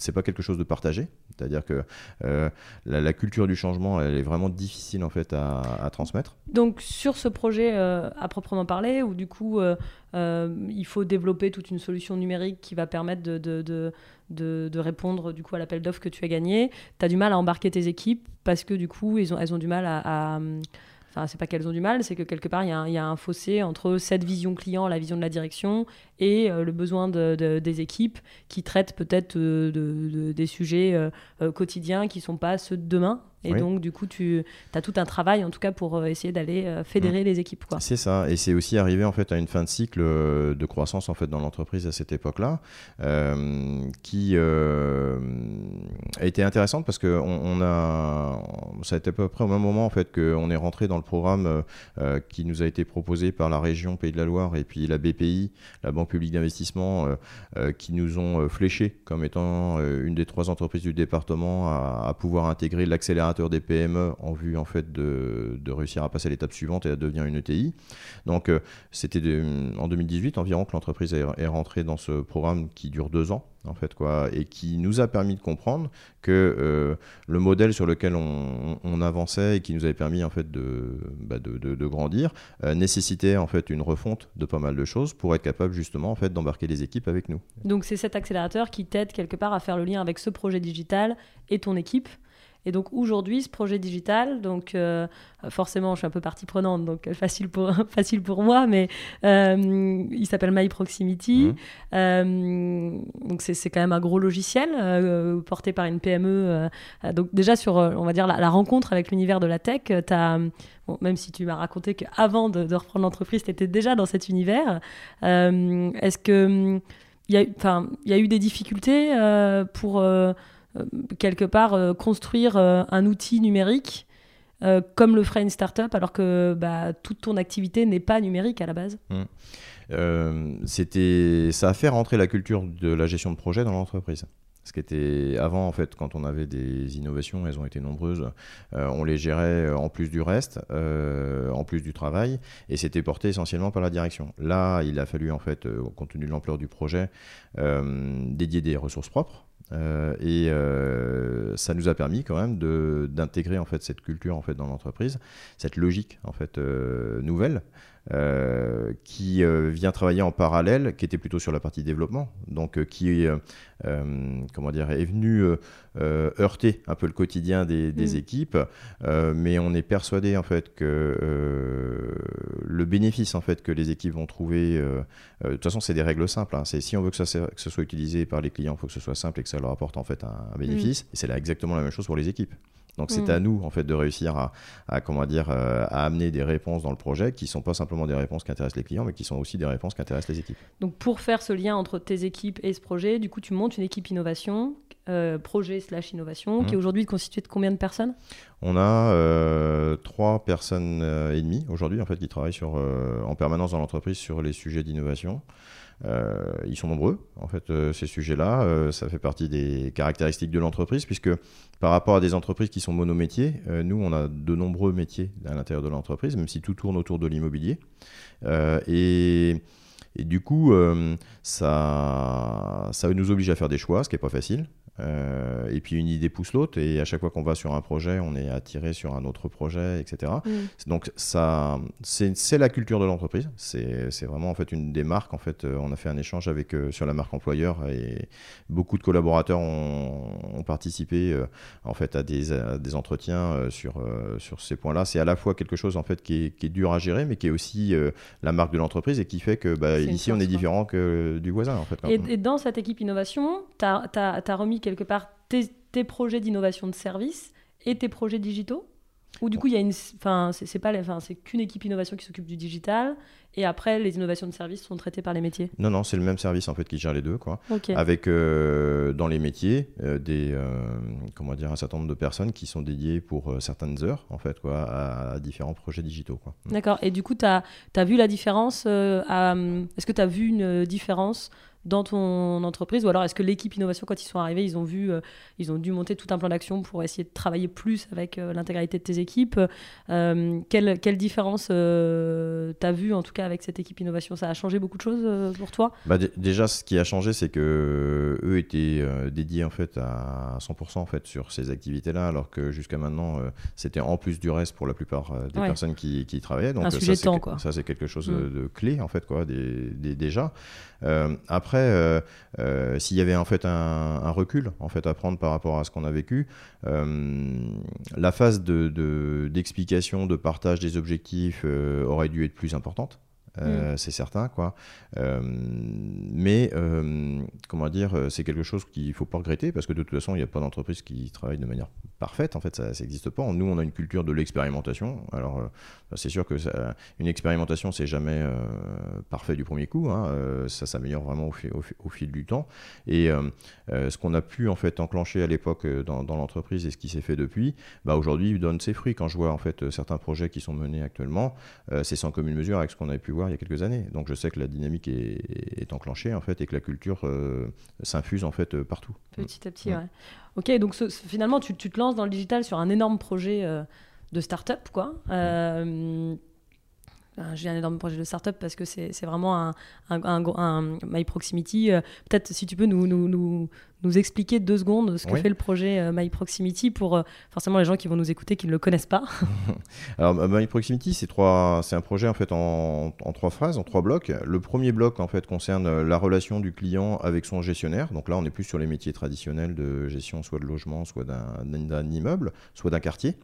c'est pas quelque chose de partagé. C'est-à-dire que la, culture du changement, elle est vraiment difficile en fait à, à transmettre. Donc sur ce projet euh, à proprement parler, où du coup, euh, euh, il faut développer toute une solution numérique qui va permettre de, répondre du coup à l'appel d'offres que tu as gagné. Tu as du mal à embarquer tes équipes parce que du coup, elles ont du mal à, Enfin, c'est pas qu'elles ont du mal, c'est que quelque part, il y, a un fossé entre cette vision client, la vision de la direction, et le besoin de, des équipes qui traitent peut-être des sujets quotidiens qui sont pas ceux de demain. Et donc, du coup, tu as tout un travail, en tout cas, pour euh, essayer d'aller euh, fédérer mm. les équipes. C'est ça. Et c'est aussi arrivé, en fait, à une fin de cycle euh, de croissance, en fait, dans l'entreprise à cette époque-là, qui a été intéressante parce que on, a... Ça a été à peu près au même moment, en fait, qu'on est rentré dans le programme qui nous a été proposé par la région Pays de la Loire et puis la BPI, la Banque publique d'investissement, qui nous ont fléché comme étant une des trois entreprises du département à, à pouvoir intégrer l'accélérateur des PME en vue en fait de, réussir à passer l'étape suivante et à devenir une ETI. Donc c'était en 2018 environ que l'entreprise est, est rentrée dans ce programme qui dure deux ans en fait quoi et qui nous a permis de comprendre que euh, le modèle sur lequel on, avançait et qui nous avait permis en fait de, bah, de, grandir euh, nécessitait en fait une refonte de pas mal de choses pour être capable justement en fait d'embarquer les équipes avec nous. Donc c'est cet accélérateur qui t'aide quelque part à faire le lien avec ce projet digital et ton équipe et donc aujourd'hui, ce projet digital, donc euh, forcément, je suis un peu partie prenante, donc euh, facile pour, facile pour moi, mais euh, il s'appelle My Proximity. Mmh. donc c'est quand même un gros logiciel porté par une PME. donc déjà sur, on va dire, la, rencontre avec l'univers de la tech, as, même si tu m'as raconté qu'avant de, de reprendre l'entreprise, tu étais déjà dans cet univers. Est-ce que il y, y, a eu des difficultés pour euh, quelque part euh, construire euh, un outil numérique comme le ferait une startup alors que bah, toute ton activité n'est pas numérique à la base mmh. c'était, ça a fait rentrer la culture de la gestion de projet dans l'entreprise. Ce qui était avant, en fait, quand on avait des innovations, elles ont été nombreuses, on les gérait en plus du reste, en plus du travail, et c'était porté essentiellement par la direction. Là, il a fallu, en fait, compte tenu de l'ampleur du projet, dédier des ressources propres euh, et euh, ça nous a permis quand même d'intégrer en fait cette culture en fait dans l'entreprise, cette logique en fait euh, nouvelle euh, qui euh, vient travailler en parallèle, qui était plutôt sur la partie développement, donc euh, qui comment dire, est venu heurter un peu le quotidien des, mm. équipes, mais on est persuadé en fait que le bénéfice en fait que les équipes vont trouver, de toute façon c'est des règles simples, hein. c'est si on veut que ça, que soit utilisé par les clients, il faut que ce soit simple et que ça leur apporte en fait un, bénéfice, mm. et c'est là exactement la même chose pour les équipes. Donc c'est mm. à nous en fait de réussir à, comment dire euh, à amener des réponses dans le projet qui sont pas simplement des réponses qui intéressent les clients mais qui sont aussi des réponses qui intéressent les équipes. Donc pour faire ce lien entre tes équipes et ce projet, du coup tu montes une équipe innovation, euh, projet slash innovation, qui est aujourd'hui constituée de combien de personnes? On a euh, trois personnes et demie aujourd'hui en fait qui travaillent sur en permanence dans l'entreprise sur les sujets d'innovation. Euh, ils sont nombreux, en fait, euh, ces sujets-là. Euh, ça fait partie des caractéristiques de l'entreprise, puisque par rapport à des entreprises qui sont monométiers, nous, on a de nombreux métiers à l'intérieur de l'entreprise, même si tout tourne autour de l'immobilier. et, du coup, ça, ça nous oblige à faire des choix, ce qui n'est pas facile. Euh, et puis une idée pousse l'autre, et à chaque fois qu'on va sur un projet, on est attiré sur un autre projet, etc. Mm. Donc ça, c'est la culture de l'entreprise. C'est vraiment en fait une des marques. En fait, euh, on a fait un échange avec euh, sur la marque employeur et beaucoup de collaborateurs ont, participé en fait à des, des entretiens sur sur ces points-là. C'est à la fois quelque chose en fait qui est, qui est, dur à gérer, mais qui est aussi la marque de l'entreprise et qui fait que bah, ici on est différent que du voisin en fait. Et, dans cette équipe innovation, tu as, as, remis quelque part tes, projets d'innovation de service et tes projets digitaux ou du coup, il y a une, enfin, c'est pas, enfin, c'est qu'une équipe innovation qui s'occupe du digital, et après, les innovations de service sont traitées par les métiers. Non, non, c'est le même service en fait qui gère les deux, quoi. Avec euh, dans les métiers euh, des, euh, comment dire, un certain nombre de personnes qui sont dédiées pour certaines heures, en fait, quoi, à, différents projets digitaux, quoi. D'accord. Et du coup, tu as, as, vu la différence Est-ce que tu as vu une différence dans ton entreprise Ou alors est-ce que l'équipe innovation, quand ils sont arrivés, ils ont, vu, euh, ils ont dû monter tout un plan d'action pour essayer de travailler plus avec euh, l'intégralité de tes équipes euh, quelle, quelle, différence tu as vu en tout cas avec cette équipe innovation? Ça a changé beaucoup de choses pour toi? Bah, Déjà, ce qui a changé, c'est que eux étaient dédiés en fait à 100% en fait, sur ces activités-là, alors que jusqu'à maintenant, c'était en plus du reste pour la plupart des personnes qui, qui, travaillaient. Donc, un sujet ça, temps, quoi. Ça, c'est quelque chose mm. de, clé en fait, quoi, des, déjà. après, après, euh, euh, s'il y avait en fait un, recul en fait à prendre par rapport à ce qu'on a vécu, euh, la phase d'explication, de, de, partage des objectifs aurait dû être plus importante. Mm. c'est certain quoi. mais comment dire, c'est quelque chose qu'il ne faut pas regretter parce que de toute façon, il n'y a pas d'entreprise qui travaille de manière parfaite. En fait, ça n'existe pas. Nous, on a une culture de l'expérimentation. Alors, euh, c'est sûr que une expérimentation, c'est jamais euh, parfait du premier coup. Hein. Euh, ça s'améliore vraiment au, fil du temps. Et ce qu'on a pu en fait enclencher à l'époque dans, l'entreprise et ce qui s'est fait depuis, bah, aujourd'hui, donne ses fruits. Quand je vois en fait certains projets qui sont menés actuellement, c'est sans commune mesure avec ce qu'on avait pu voir voir il y a quelques années. Donc je sais que la dynamique est, enclenchée en fait et que la culture s'infuse en fait partout. Petit à petit, ouais. Ok, donc finalement tu, tu, te lances dans le digital sur un énorme projet de start-up, quoi. J'ai un énorme projet de start-up parce que c'est vraiment un, un, un, My Proximity. Euh, peut-être si tu peux nous, nous, nous, nous, expliquer deux secondes ce que fait le projet euh, My Proximity pour euh, forcément les gens qui vont nous écouter qui ne le connaissent pas. Alors My Proximity, c'est un projet en fait en, en, trois phases, en trois blocs. Le premier bloc en fait concerne la relation du client avec son gestionnaire. Donc là, on est plus sur les métiers traditionnels de gestion, soit de logement, soit d'un immeuble, soit d'un quartier.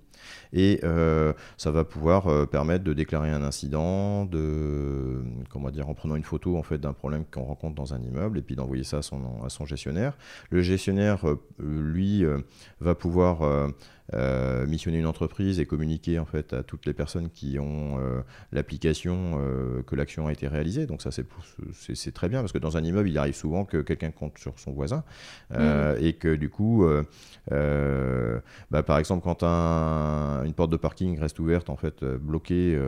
Et euh, ça va pouvoir euh, permettre de déclarer un incident, de, comment dire, en prenant une photo en fait d'un problème qu'on rencontre dans un immeuble, et puis d'envoyer ça à son, gestionnaire. Le gestionnaire, euh, lui, va pouvoir euh, missionner une entreprise et communiquer en fait à toutes les personnes qui ont euh, l'application euh, que l'action a été réalisée. Donc ça c'est très bien parce que dans un immeuble il arrive souvent que quelqu'un compte sur son voisin mmh. et que du coup bah, par exemple quand un, une porte de parking reste ouverte en fait bloquée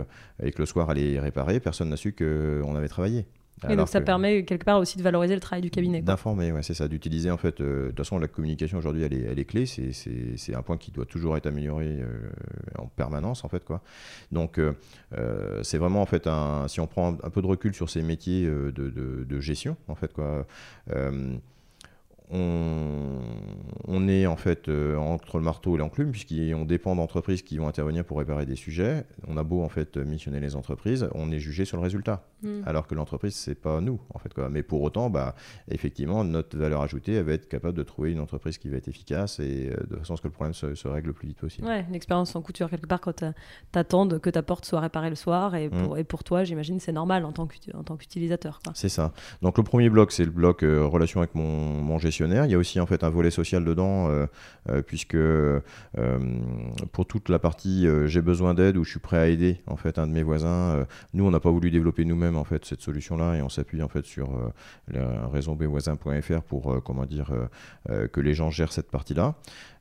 et que le soir elle est réparée, personne n'a su qu'on avait travaillé. Et donc ça permet quelque part aussi de valoriser le travail du cabinet. D'informer, ouais, c'est ça, d'utiliser en fait. Euh, de toute façon, la communication aujourd'hui, elle est, elle est clé. C'est un point qui doit toujours être amélioré euh, en permanence en fait quoi. Donc euh, c'est vraiment en fait un. Si on prend un, peu de recul sur ces métiers de, de, de, gestion en fait quoi on, est en fait euh, entre le marteau et l'enclume, puisqu'on dépend d'entreprises qui vont intervenir pour réparer des sujets. On a beau en fait missionner les entreprises, on est jugé sur le résultat. Hmm. Alors que l'entreprise, c'est pas nous, en fait. Quoi. Mais pour autant, bah, effectivement, notre valeur ajoutée, elle va être capable de trouver une entreprise qui va être efficace et euh, de façon à ce que le problème se, règle le plus vite possible. Ouais, l'expérience en couture, quelque part, quand attends que ta porte soit réparée le soir. Et pour, hmm. et pour toi, j'imagine, c'est normal en tant qu'utilisateur. C'est ça. Donc le premier bloc, c'est le bloc euh, relation avec mon, mon gestionnaire il y a aussi en fait un volet social dedans, euh, euh, puisque euh, pour toute la partie j'ai besoin d'aide ou je suis prêt à aider en fait un de mes voisins, nous on n'a pas voulu développer nous-mêmes en fait cette solution-là et on s'appuie en fait sur la raison bvoisin.fr pour comment dire que les gens gèrent cette partie-là.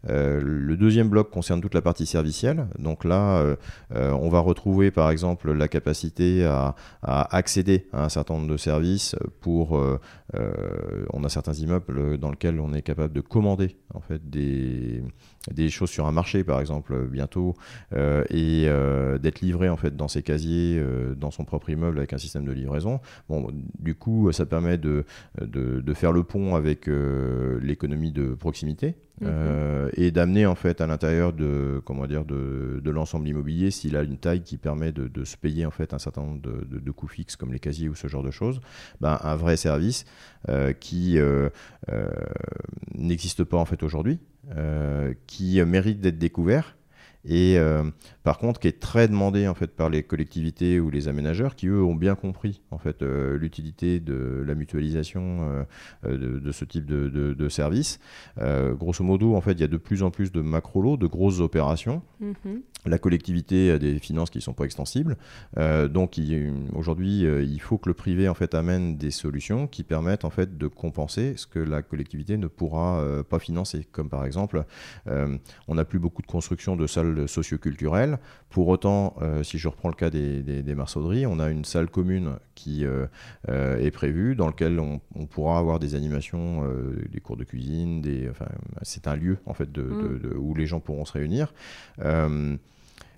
Le deuxième bloc concerne toute la partie servicielle. Donc là, on va retrouver par exemple la capacité à, accéder à un certain nombre de services pour. on a certains immeubles dans lequel on est capable de commander en fait des, choses sur un marché par exemple bientôt euh, et euh, d'être livré en fait dans ses casiers euh, dans son propre immeuble avec un système de livraison bon du coup ça permet de faire le pont avec l'économie de proximité mhm. et d'amener en fait à l'intérieur de comment dire de, de l'ensemble immobilier s'il a une taille qui permet de, de, se payer en fait un certain nombre de, de, coûts fixes comme les casiers ou ce genre de choses ben, un vrai service qui n'existe pas en fait aujourd'hui euh, qui mérite d'être découvert et euh, par contre qui est très demandé en fait par les collectivités ou les aménageurs qui eux ont bien compris en fait euh, l'utilité de la mutualisation de, ce type de, de, service. grosso modo en fait il y a de plus en plus de macro lots, de grosses opérations. Mm-hmm. La collectivité a des finances qui ne sont pas extensibles. Euh, donc aujourd'hui, euh, il faut que le privé en fait amène des solutions qui permettent en fait de compenser ce que la collectivité ne pourra euh, pas financer. Comme par exemple, on n'a plus beaucoup de construction de salles socioculturelles. Pour autant, si je reprends le cas des, des, marceauderies, on a une salle commune qui est prévue dans laquelle on, pourra avoir des animations, des cours de cuisine. Des, enfin, c'est un lieu en fait de, mmh. où les gens pourront se réunir.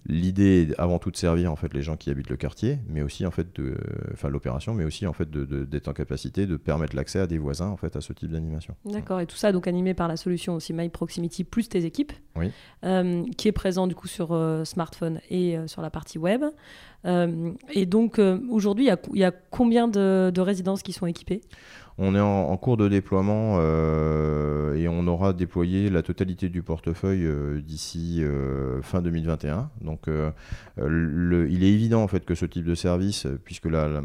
L'idée est avant tout de servir en fait les gens qui habitent le quartier, mais aussi en fait de, enfin l'opération, mais aussi en fait d'être en capacité de permettre l'accès à des voisins en fait à ce type d'animation. D'accord. Et tout ça donc animé par la solution aussi My Proximity plus tes équipes, oui. Euh, qui est présent du coup sur euh, smartphone et euh, sur la partie web. et donc aujourd'hui, il y, a combien de, de résidences qui sont équipées? On est en, cours de déploiement euh, et on aura déployé la totalité du portefeuille euh, d'ici euh, fin 2021. Donc il est évident en fait que ce type de service, puisque la,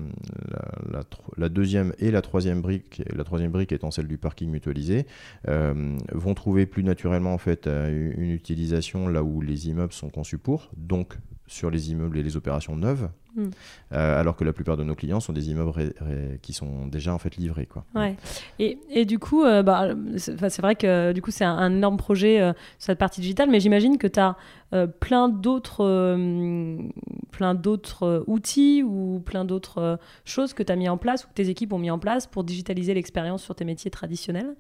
deuxième et la troisième brique, la troisième brique étant celle du parking mutualisé, vont trouver plus naturellement une utilisation là où les immeubles sont conçus pour, donc sur les immeubles et les opérations neuves, Hmm. euh, alors que la plupart de nos clients sont des immeubles ré- ré- qui sont déjà en fait livrés. Quoi. Ouais. Et, et du coup, euh, bah, c'est vrai que du coup, c'est un, un énorme projet euh, sur cette partie digitale, mais j'imagine que tu as plein d'autres plein d'autres outils ou plein d'autres choses que tu as mis en place ou que tes équipes ont mis en place pour digitaliser l'expérience sur tes métiers traditionnels.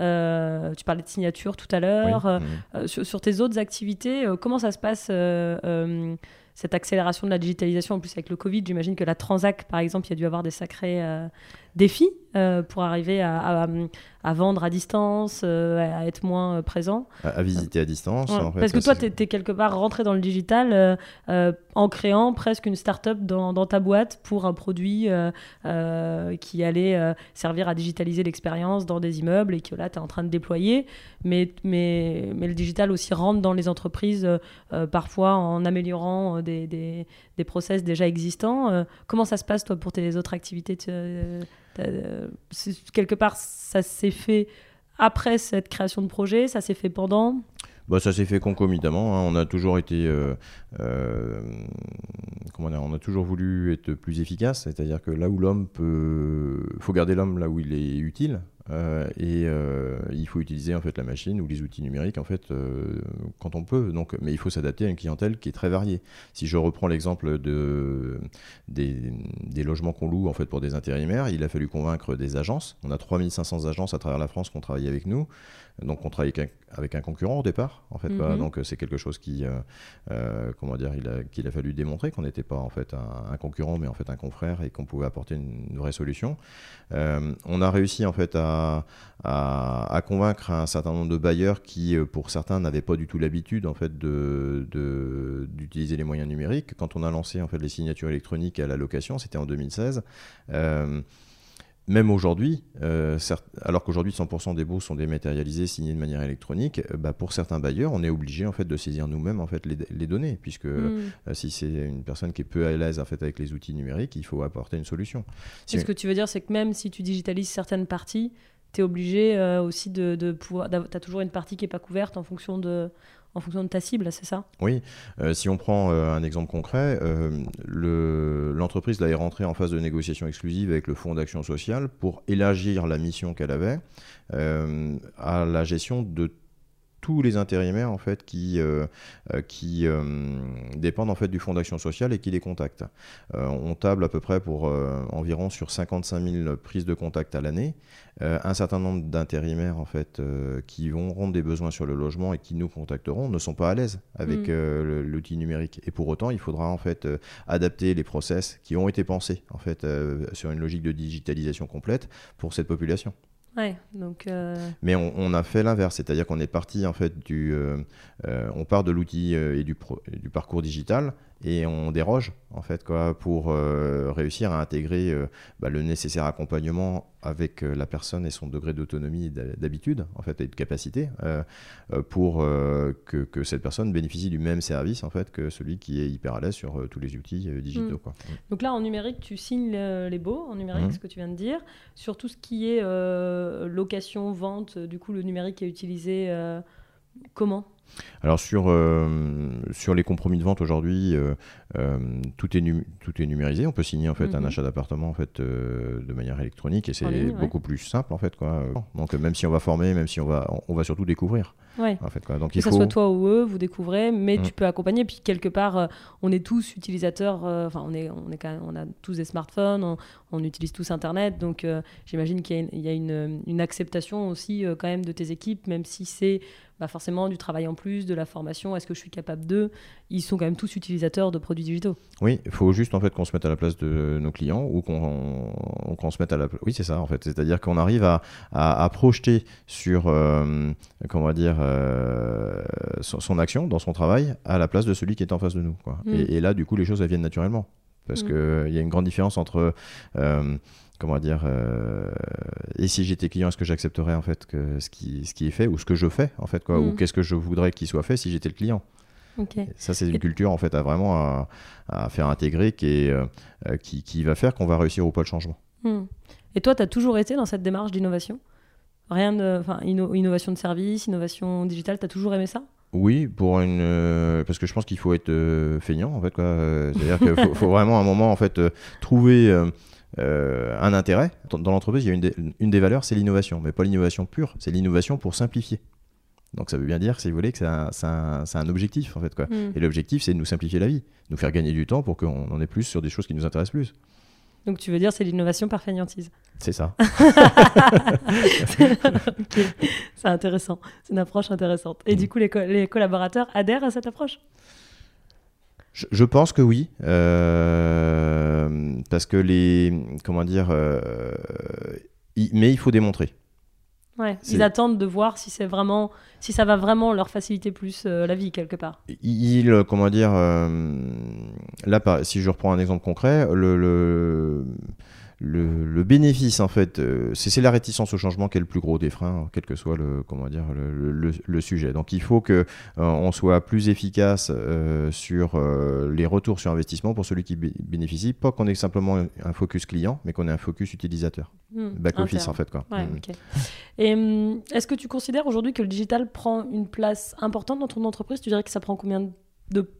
Euh, tu parlais de signature tout à l'heure. Oui. Euh, sur, sur tes autres activités, euh, comment ça se passe cette accélération de la digitalisation En plus, avec le Covid, j'imagine que la Transac, par exemple, il y a dû avoir des sacrés euh, défis euh, pour arriver à, à- à vendre à distance, euh, à être moins euh, présent. à, à visiter à distance. Ouais, en fait, Parce que toi, tu es, quelque part rentré dans le digital euh, en créant presque une start-up dans, dans ta boîte pour un produit qui allait servir à digitaliser l'expérience dans des immeubles et que là, tu es en train de déployer. Mais, mais, mais le digital aussi rentre dans les entreprises parfois en améliorant des, des, des process déjà existants. Comment ça se passe, toi, pour tes autres activités Euh, Quelque part, ça s'est fait après cette création de projet, ça s'est fait pendant? Bah, ça s'est fait concomitamment. hein. On a toujours été, euh, euh, comment dire, on a toujours voulu être plus efficace. C'est-à-dire que là où l'homme peut, faut garder l'homme là où il est utile. Euh, et euh, il faut utiliser en fait la machine ou les outils numériques en fait euh, quand on peut. Donc, mais il faut s'adapter à une clientèle qui est très variée. Si je reprends l'exemple de des, des logements qu'on loue en fait pour des intérimaires, il a fallu convaincre des agences. On a 3500 agences à travers la France qui ont travaillé avec nous. Donc on travaille avec un, avec un concurrent au départ, en fait. Mhm. Donc c'est quelque chose qui, comment dire, il a, qu'il a fallu démontrer qu'on n'était pas en fait un, un concurrent, mais en fait un confrère et qu'on pouvait apporter une, une vraie solution. On a réussi en fait à, à, convaincre un certain nombre de bailleurs qui, euh, pour certains, n'avaient pas du tout l'habitude en fait d'utiliser les moyens numériques. Quand on a lancé en fait les signatures électroniques à la location, c'était en 2016. euh, même aujourd'hui, euh, alors qu'aujourd'hui 100% des baux sont dématérialisés, signés de manière électronique, euh, bah, pour certains bailleurs, on est obligé en fait de saisir nous-mêmes en fait les, les données, puisque Hmm. euh, si c'est une personne qui est peu à l'aise en fait avec les outils numériques, il faut apporter une solution. Si- Ce que tu veux dire, c'est que même si tu digitalises certaines parties, tu es obligé aussi de, de pouvoir. Tu as toujours une partie qui n'est pas couverte en fonction de, en fonction de ta cible, c'est ça? Oui, euh, si on prend euh, un exemple concret, euh, le- l'entreprise là, est rentrée en phase de négociation exclusive avec le Fonds d'action sociale pour élargir la mission qu'elle avait à la gestion de tous les intérimaires en fait qui, euh, euh, qui euh, dépendent en fait du Fonds d'action sociale et qui les contactent. Euh, on table à peu près pour environ sur 55 000 prises de contact à l'année. Un certain nombre d'intérimaires en fait qui vont rendre des besoins sur le logement et qui nous contacteront ne sont pas à l'aise avec Mm. l'outil numérique et pour autant il faudra en fait adapter les process qui ont été pensés en fait sur une logique de digitalisation complète pour cette population. Euh, Mais on, a fait l'inverse, c'est-à-dire qu'on est parti en fait du, euh, euh, on part de l'outil et du parcours digital et on déroge en fait quoi pour euh, réussir à intégrer euh, bah, le nécessaire accompagnement avec euh, la personne et son degré d'autonomie d'habitude en fait et de capacité pour que, que cette personne bénéficie du même service en fait que celui qui est hyper à l'aise sur tous les outils digitaux Mm. quoi. Donc là, en numérique, tu signes le- les baux, en numérique, Mhm. ce que tu viens de dire. Sur tout ce qui est location, vente, du coup, le numérique est utilisé comment? Alors sur, euh, sur les compromis de vente aujourd'hui, euh, euh, tout, est tout est numérisé. On peut signer en fait Mhm. un achat d'appartement en fait de manière électronique et c'est ouais. beaucoup plus simple en fait quoi. Donc même si on va former, même si on va, on va surtout découvrir Ouais. en fait quoi. Donc Que il ce faut. soit toi ou eux, vous découvrez, mais Mm. tu peux accompagner. Puis quelque part, on est tous utilisateurs. Enfin, on est, on est quand même, on a tous des smartphones, on, on utilise tous Internet. Donc, j'imagine qu'il y a, une, il y a une, une acceptation aussi quand même de tes équipes, même si c'est bah, forcément du travail en plus, de la formation. Est-ce que je suis capable d'eux Ils sont quand même tous utilisateurs de produits digitaux. Oui, il faut juste en fait qu'on se mette à la place de nos clients ou qu'on qu'on se mette à la place. Oui, c'est ça en fait. C'est-à-dire qu'on arrive à, à, à projeter sur euh, comment dire euh, son, son action dans son travail à la place de celui qui est en face de nous. Quoi. Mm. Et, et là, du coup, les choses elles viennent naturellement parce Mm. que il y a une grande différence entre euh, comment dire euh, et si j'étais client est-ce que j'accepterais en fait que ce qui ce qui est fait ou ce que je fais en fait quoi ou Mm. qu'est-ce que je voudrais qu'il soit fait si j'étais le client? Ça, c'est une culture en fait à vraiment à, à faire intégrer qui, est, euh, euh, qui, qui va faire qu'on va réussir ou pas le changement. Hmm. Et toi, tu as toujours été dans cette démarche d'innovation? Rien de, inno- innovation de service, innovation digitale, tu as toujours aimé ça? Oui, pour une, euh, parce que je pense qu'il faut être euh, feignant en fait quoi. C'est-à-dire qu'il faut, faut vraiment à un moment en fait euh, trouver euh, un intérêt dans, l'entreprise. Il y a une des, une des valeurs, c'est l'innovation, mais pas l'innovation pure, c'est l'innovation pour simplifier. Donc ça veut bien dire, si vous voulez, que c'est un, objectif en fait quoi. Mm. Et l'objectif, c'est de nous simplifier la vie, nous faire gagner du temps pour qu'on en ait plus sur des choses qui nous intéressent plus. Donc tu veux dire c'est l'innovation par fainéantise. C'est ça. C'est intéressant. C'est une approche intéressante. Et Mm. du coup, les, co- les collaborateurs adhèrent à cette approche? Je, je pense que oui, euh, parce que les, comment dire, euh, mais il faut démontrer. Ouais. Ils attendent de voir si c'est vraiment, si ça va vraiment leur faciliter plus euh, la vie quelque part. Il, comment dire, là, si je reprends un exemple concret, le, le, le, le bénéfice, en fait, euh, c'est la réticence au changement qui est le plus gros des freins, quel que soit le, comment dire, le, le- le sujet. Donc, il faut que euh, on soit plus efficace euh, sur les retours sur investissement pour celui qui bé- bénéficie, pas qu'on ait simplement un focus client, mais qu'on ait un focus utilisateur, Hmm, back office, interne. en fait, quoi. Ouais, Mm. Et hum, est-ce que tu considères aujourd'hui que le digital prend une place importante dans ton entreprise? Tu dirais que ça prend combien de,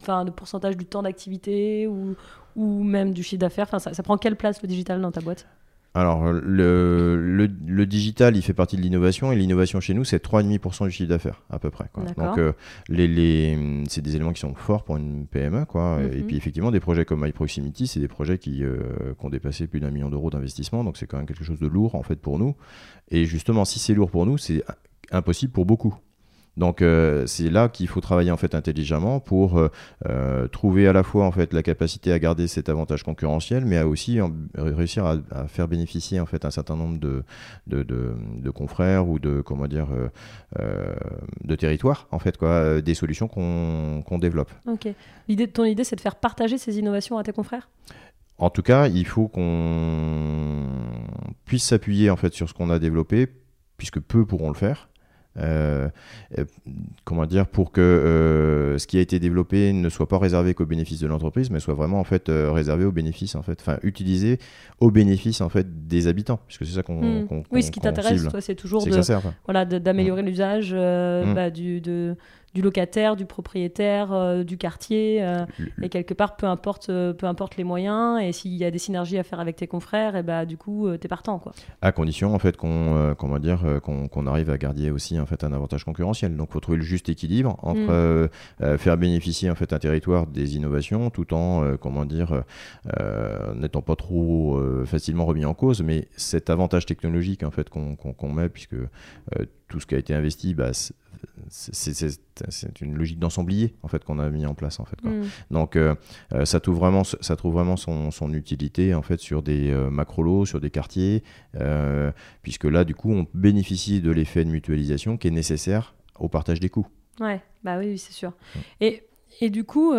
enfin, de pourcentage du temps d'activité ou, ou même du chiffre d'affaires enfin, ça, ça prend quelle place le digital dans ta boîte? Alors, le, le, le digital, il fait partie de l'innovation, et l'innovation chez nous, c'est 3,5% du chiffre d'affaires, à peu près. quoi. Donc, euh, les, les, c'est des éléments qui sont forts pour une PME. Quoi. Et Mhm. puis, effectivement, des projets comme iProximity, c'est des projets qui, euh, qui ont dépassé plus d'un million d'euros d'investissement, donc c'est quand même quelque chose de lourd, en fait, pour nous. Et justement, si c'est lourd pour nous, c'est impossible pour beaucoup. Donc euh, c'est là qu'il faut travailler en fait intelligemment pour euh, euh, trouver à la fois en fait la capacité à garder cet avantage concurrentiel, mais à aussi en- réussir à, à faire bénéficier en fait un certain nombre de, de, de- de confrères ou de comment dire euh, de territoires en fait quoi, des solutions qu'on qu'on développe. Ok. L'idée, ton idée, c'est de faire partager ces innovations à tes confrères? En tout cas, il faut qu'on puisse s'appuyer en fait sur ce qu'on a développé, puisque peu pourront le faire. Euh, euh, comment dire pour que euh, ce qui a été développé ne soit pas réservé qu'au bénéfice de l'entreprise, mais soit vraiment en fait euh, réservé au bénéfice en fait, enfin utilisé au bénéfice en fait des habitants, puisque c'est ça qu'on. Hmm. Oui, ce qui t'intéresse, toi, c'est toujours de, que ça sert. voilà, d'améliorer l'usage euh, Mm. bah, du, de- du locataire, du propriétaire, euh, du quartier. euh, et quelque part, peu importe, euh, peu importe les moyens, et s'il y a des synergies à faire avec tes confrères, et bah, du coup, t'es partant. Quoi. à condition en fait qu'on comment dire qu'on arrive à garder aussi en fait un avantage concurrentiel donc faut trouver le juste équilibre entre Mm. faire bénéficier en fait un territoire des innovations tout en comment dire n'étant pas trop facilement remis en cause mais cet avantage technologique en fait qu'on met puisque tout ce qui a été investi bah, c'est- une logique d'ensemblier en fait qu'on a mis en place en fait quoi. Mm. Donc euh, euh, ça trouve vraiment, ça trouve vraiment son, son utilité en fait sur des euh, macro-lots, sur des quartiers, euh, puisque là du coup on bénéficie de l'effet de mutualisation qui est nécessaire au partage des coûts. Ouais, bah oui, oui, c'est sûr. Mm. Et, et du coup,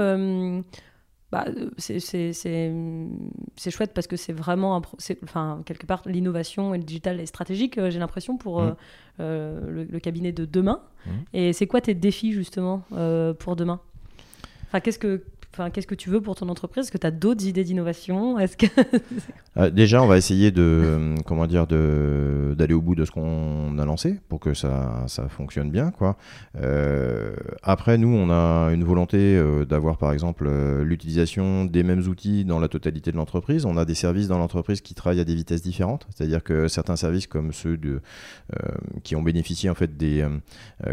bah, euh, c'est- c'est c'est- c'est chouette parce que c'est vraiment, un enfin, quelque part, l'innovation et le digital est stratégique, euh, j'ai l'impression, pour Mm. euh, le, le cabinet de demain. Mm. Et c'est quoi tes défis, justement, euh, pour demain? Enfin, qu'est-ce que... Enfin, qu'est-ce que tu veux pour ton entreprise? Est-ce que tu as d'autres idées d'innovation? Est-ce que Euh, déjà, on va essayer de, euh, comment dire, de d'aller au bout de ce qu'on a lancé pour que ça, ça fonctionne bien, quoi. Euh, après, nous, on a une volonté d'avoir, par exemple, l'utilisation des mêmes outils dans la totalité de l'entreprise. On a des services dans l'entreprise qui travaillent à des vitesses différentes, c'est-à-dire que certains services, comme ceux de, qui ont bénéficié en fait des,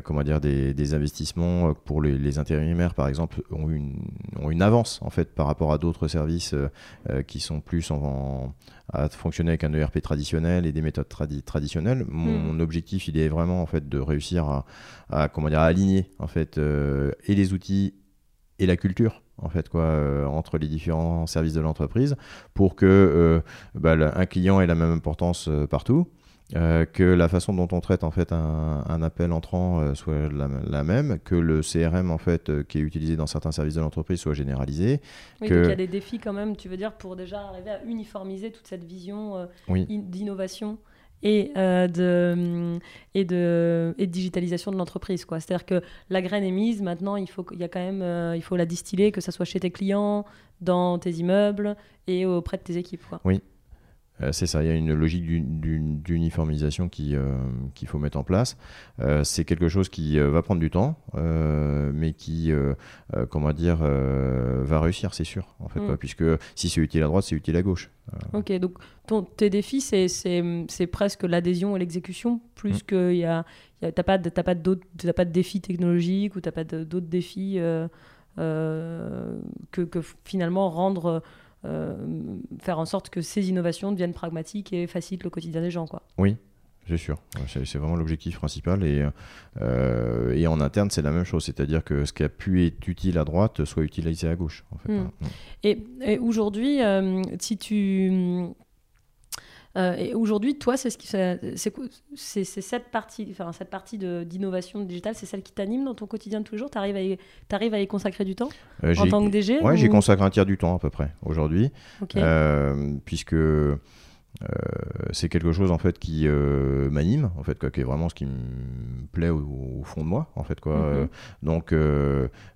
comment dire, des, investissements pour les, intérimaires, par exemple, ont eu une, ont une avance en fait par rapport à d'autres services euh, euh, qui sont plus en, en- à fonctionner avec un ERP traditionnel et des méthodes tradi- traditionnelles. Mon objectif, il est vraiment en fait de réussir à, à, comment dire, à aligner en fait euh, et les outils et la culture en fait quoi euh, entre les différents services de l'entreprise pour que euh, bah, un client ait la même importance euh, partout euh, que la façon dont on traite en fait un, un appel entrant euh, soit la, la même, que le CRM en fait euh, qui est utilisé dans certains services de l'entreprise soit généralisé. Oui, Que- donc il y a des défis quand même, tu veux dire, pour déjà arriver à uniformiser toute cette vision Oui. in- d'innovation et, euh, de, et, de, et de digitalisation de l'entreprise. quoi. C'est-à-dire que la graine est mise, maintenant il faut, y a quand même, euh, il faut la distiller, que ce soit chez tes clients, dans tes immeubles et auprès de tes équipes. Quoi. Euh, c'est ça, il y a une logique d'uniformisation qu'il faut mettre en place. c'est quelque chose qui va prendre du temps, mais qui, comment dire, va réussir, c'est sûr, en fait, mm. puisque si c'est utile à droite, c'est utile à gauche. Ok, donc ton, tes défis, c'est presque l'adhésion et l'exécution, plus mm. que y a, y a, pas, de, pas, pas de défis technologiques ou t'as pas d'autres défis que, que, finalement rendre euh, faire en sorte que ces innovations deviennent pragmatiques et facilitent le quotidien des gens. Quoi. Oui, c'est sûr, c'est vraiment l'objectif principal. Et, euh, et en interne, c'est la même chose, c'est-à-dire que ce qui a pu être utile à droite soit utilisé à gauche. En fait. Hmm. Mm. Et, aujourd'hui, euh, si tu euh, et aujourd'hui, toi, c'est ce qui, c'est cette partie, enfin cette partie d'innovation digitale, c'est celle qui t'anime dans ton quotidien de tous les jours? T'arrives à, y, arrives à y consacrer du temps euh, en tant que DG Ouais, j'y consacre un tiers du temps à peu près aujourd'hui, euh, puisque c'est quelque chose en fait qui euh, m'anime en fait quoi, qui est vraiment ce qui me plaît au, fond de moi en fait quoi. Mhm. Euh, donc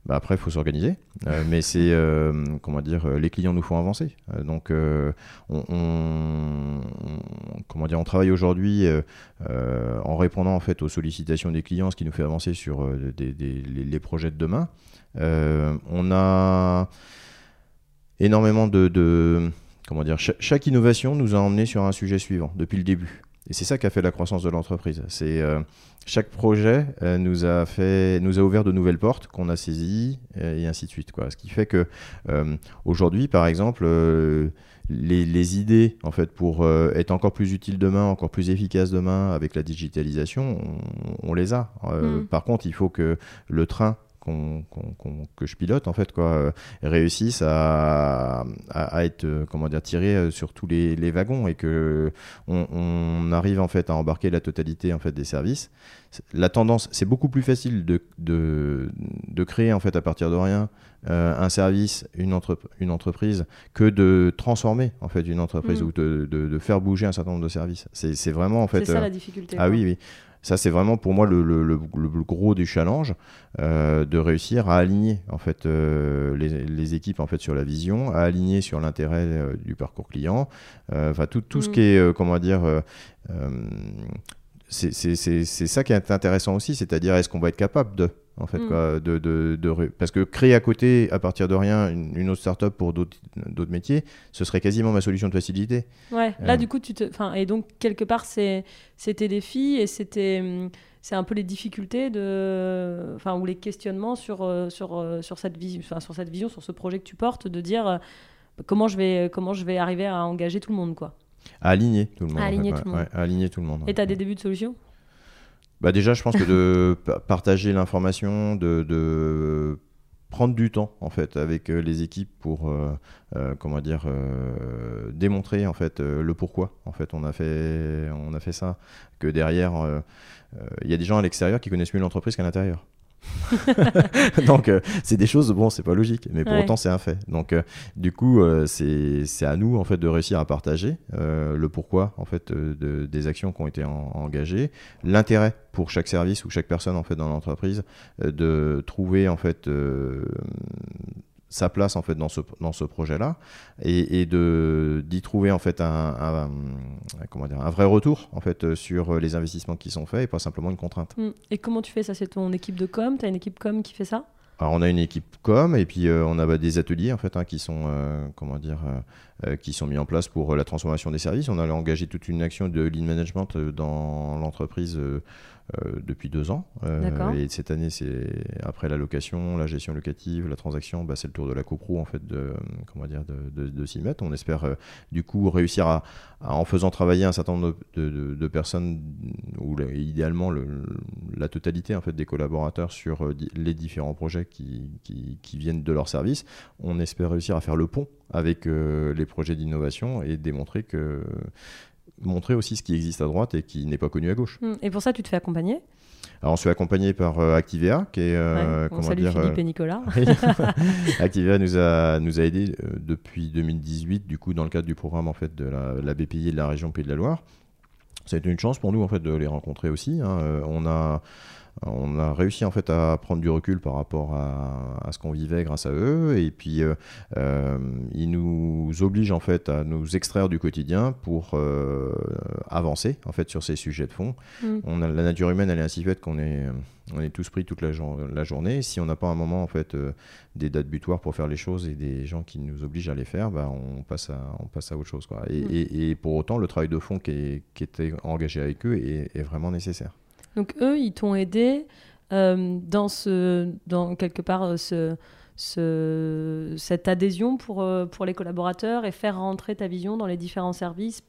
bah, après il faut s'organiser, mais c'est comment dire les clients nous font avancer. donc on, comment dire on travaille aujourd'hui en répondant en fait aux sollicitations des clients, ce qui nous fait avancer sur les, projets de demain. on a énormément de comment dire, chaque, innovation nous a emmené sur un sujet suivant depuis le début. Et c'est ça qui a fait la croissance de l'entreprise. C'est euh, chaque projet euh, nous a fait, nous a ouvert de nouvelles portes qu'on a saisies euh, et ainsi de suite. Quoi. Ce qui fait que aujourd'hui, par exemple, les, idées en fait pour être encore plus utiles demain, encore plus efficaces demain avec la digitalisation, on, les a. Mm. Par contre, il faut que le train que je pilote en fait quoi euh, réussissent à, à, être euh, comment dire tirés euh, sur tous les, les wagons et que on, arrive en fait à embarquer la totalité en fait des services. La tendance c'est beaucoup plus facile de, de, de, créer en fait à partir de rien un service une, une entreprise que de transformer en fait une entreprise mm. ou de, de, faire bouger un certain nombre de services. C'est vraiment en fait c'est ça la difficulté ah oui oui ça, c'est vraiment pour moi le, le, le, gros du challenge, euh, de réussir à aligner en fait euh, les, les, équipes en fait sur la vision, à aligner sur l'intérêt euh, du parcours client, enfin tout, tout ce mm. qui est comment dire c'est ça qui est intéressant aussi, c'est-à-dire est-ce qu'on va être capable de en fait, mm. quoi, de, de, de, parce que créer à côté, à partir de rien, une, autre startup pour d'autres métiers, ce serait quasiment ma solution de facilité. Ouais, là, euh. du coup, tu te. Enfin, et donc, quelque part, c'était des filles et c'était. C'est un peu les difficultés de, enfin, ou les questionnements sur, euh, sur, euh, sur, cette vision, enfin, sur cette vision, sur ce projet que tu portes, de dire comment, je vais, comment je vais arriver à engager tout le monde, quoi. À aligner tout le monde. À aligner, tout, le monde. à aligner tout le monde. Et tu as des débuts de solutions bah déjà, je pense que de partager l'information, de, prendre du temps en fait avec euh, les équipes pour euh, euh, comment dire démontrer en fait le pourquoi en fait on a fait on a fait ça. Que derrière il y a des gens à l'extérieur qui connaissent mieux l'entreprise qu'à l'intérieur donc euh, c'est des choses bon c'est pas logique mais pour autant c'est un fait. Donc euh, du coup euh, c'est à nous en fait de réussir à partager le pourquoi en fait de, des actions qui ont été engagées l'intérêt pour chaque service ou chaque personne en fait dans l'entreprise de trouver en fait sa place en fait dans ce, dans ce projet-là et, et de d'y trouver en fait un, comment dire un vrai retour en fait sur les investissements qui sont faits et pas simplement une contrainte. Mmh. Et comment tu fais ça? C'est ton équipe de com? Tu as une équipe com qui fait ça? Alors on a une équipe com et puis euh, on a bah, des ateliers en fait hein, qui sont euh, comment dire euh, qui sont mis en place pour la transformation des services. On a engagé toute une action de lean management dans l'entreprise euh, depuis deux ans. Euh, et cette année, c'est après la location, la gestion locative, la transaction, bah, c'est le tour de la copro en fait de comment dire de, de, s'y mettre. On espère euh, du coup réussir à, en faisant travailler un certain nombre de, personnes ou idéalement le, la totalité en fait des collaborateurs sur les différents projets qui, qui, qui, viennent de leur service. On espère réussir à faire le pont avec les projets d'innovation et démontrer que montrer aussi ce qui existe à droite et qui n'est pas connu à gauche. Hmm. Et pour ça, tu te fais accompagner? Alors, on se fait accompagner par euh, Activea, qui est. Euh, comment dire, Philippe et Nicolas. Activea nous a, nous a aidés euh, depuis 2018, du coup, dans le cadre du programme en fait, de la, la BPI et de la région Pays de la Loire. Ça a été une chance pour nous en fait, de les rencontrer aussi. Hein. on a on a réussi en fait à prendre du recul par rapport à, ce qu'on vivait grâce à eux et puis euh, euh, ils nous obligent en fait à nous extraire du quotidien pour euh, avancer en fait sur ces sujets de fond. Mm. On a, la nature humaine elle est ainsi faite qu'on est on est tous pris toute la, la journée. Si on n'a pas un moment en fait des dates butoirs pour faire les choses et des gens qui nous obligent à les faire, bah, on passe à on passe à autre chose quoi. Et, mm. et, pour autant le travail de fond qui, qui était engagé avec eux est, est vraiment nécessaire. Donc eux, ils t'ont aidé euh, dans, ce, dans quelque part euh, ce, ce, cette adhésion pour, euh, pour les collaborateurs et faire rentrer ta vision dans les différents services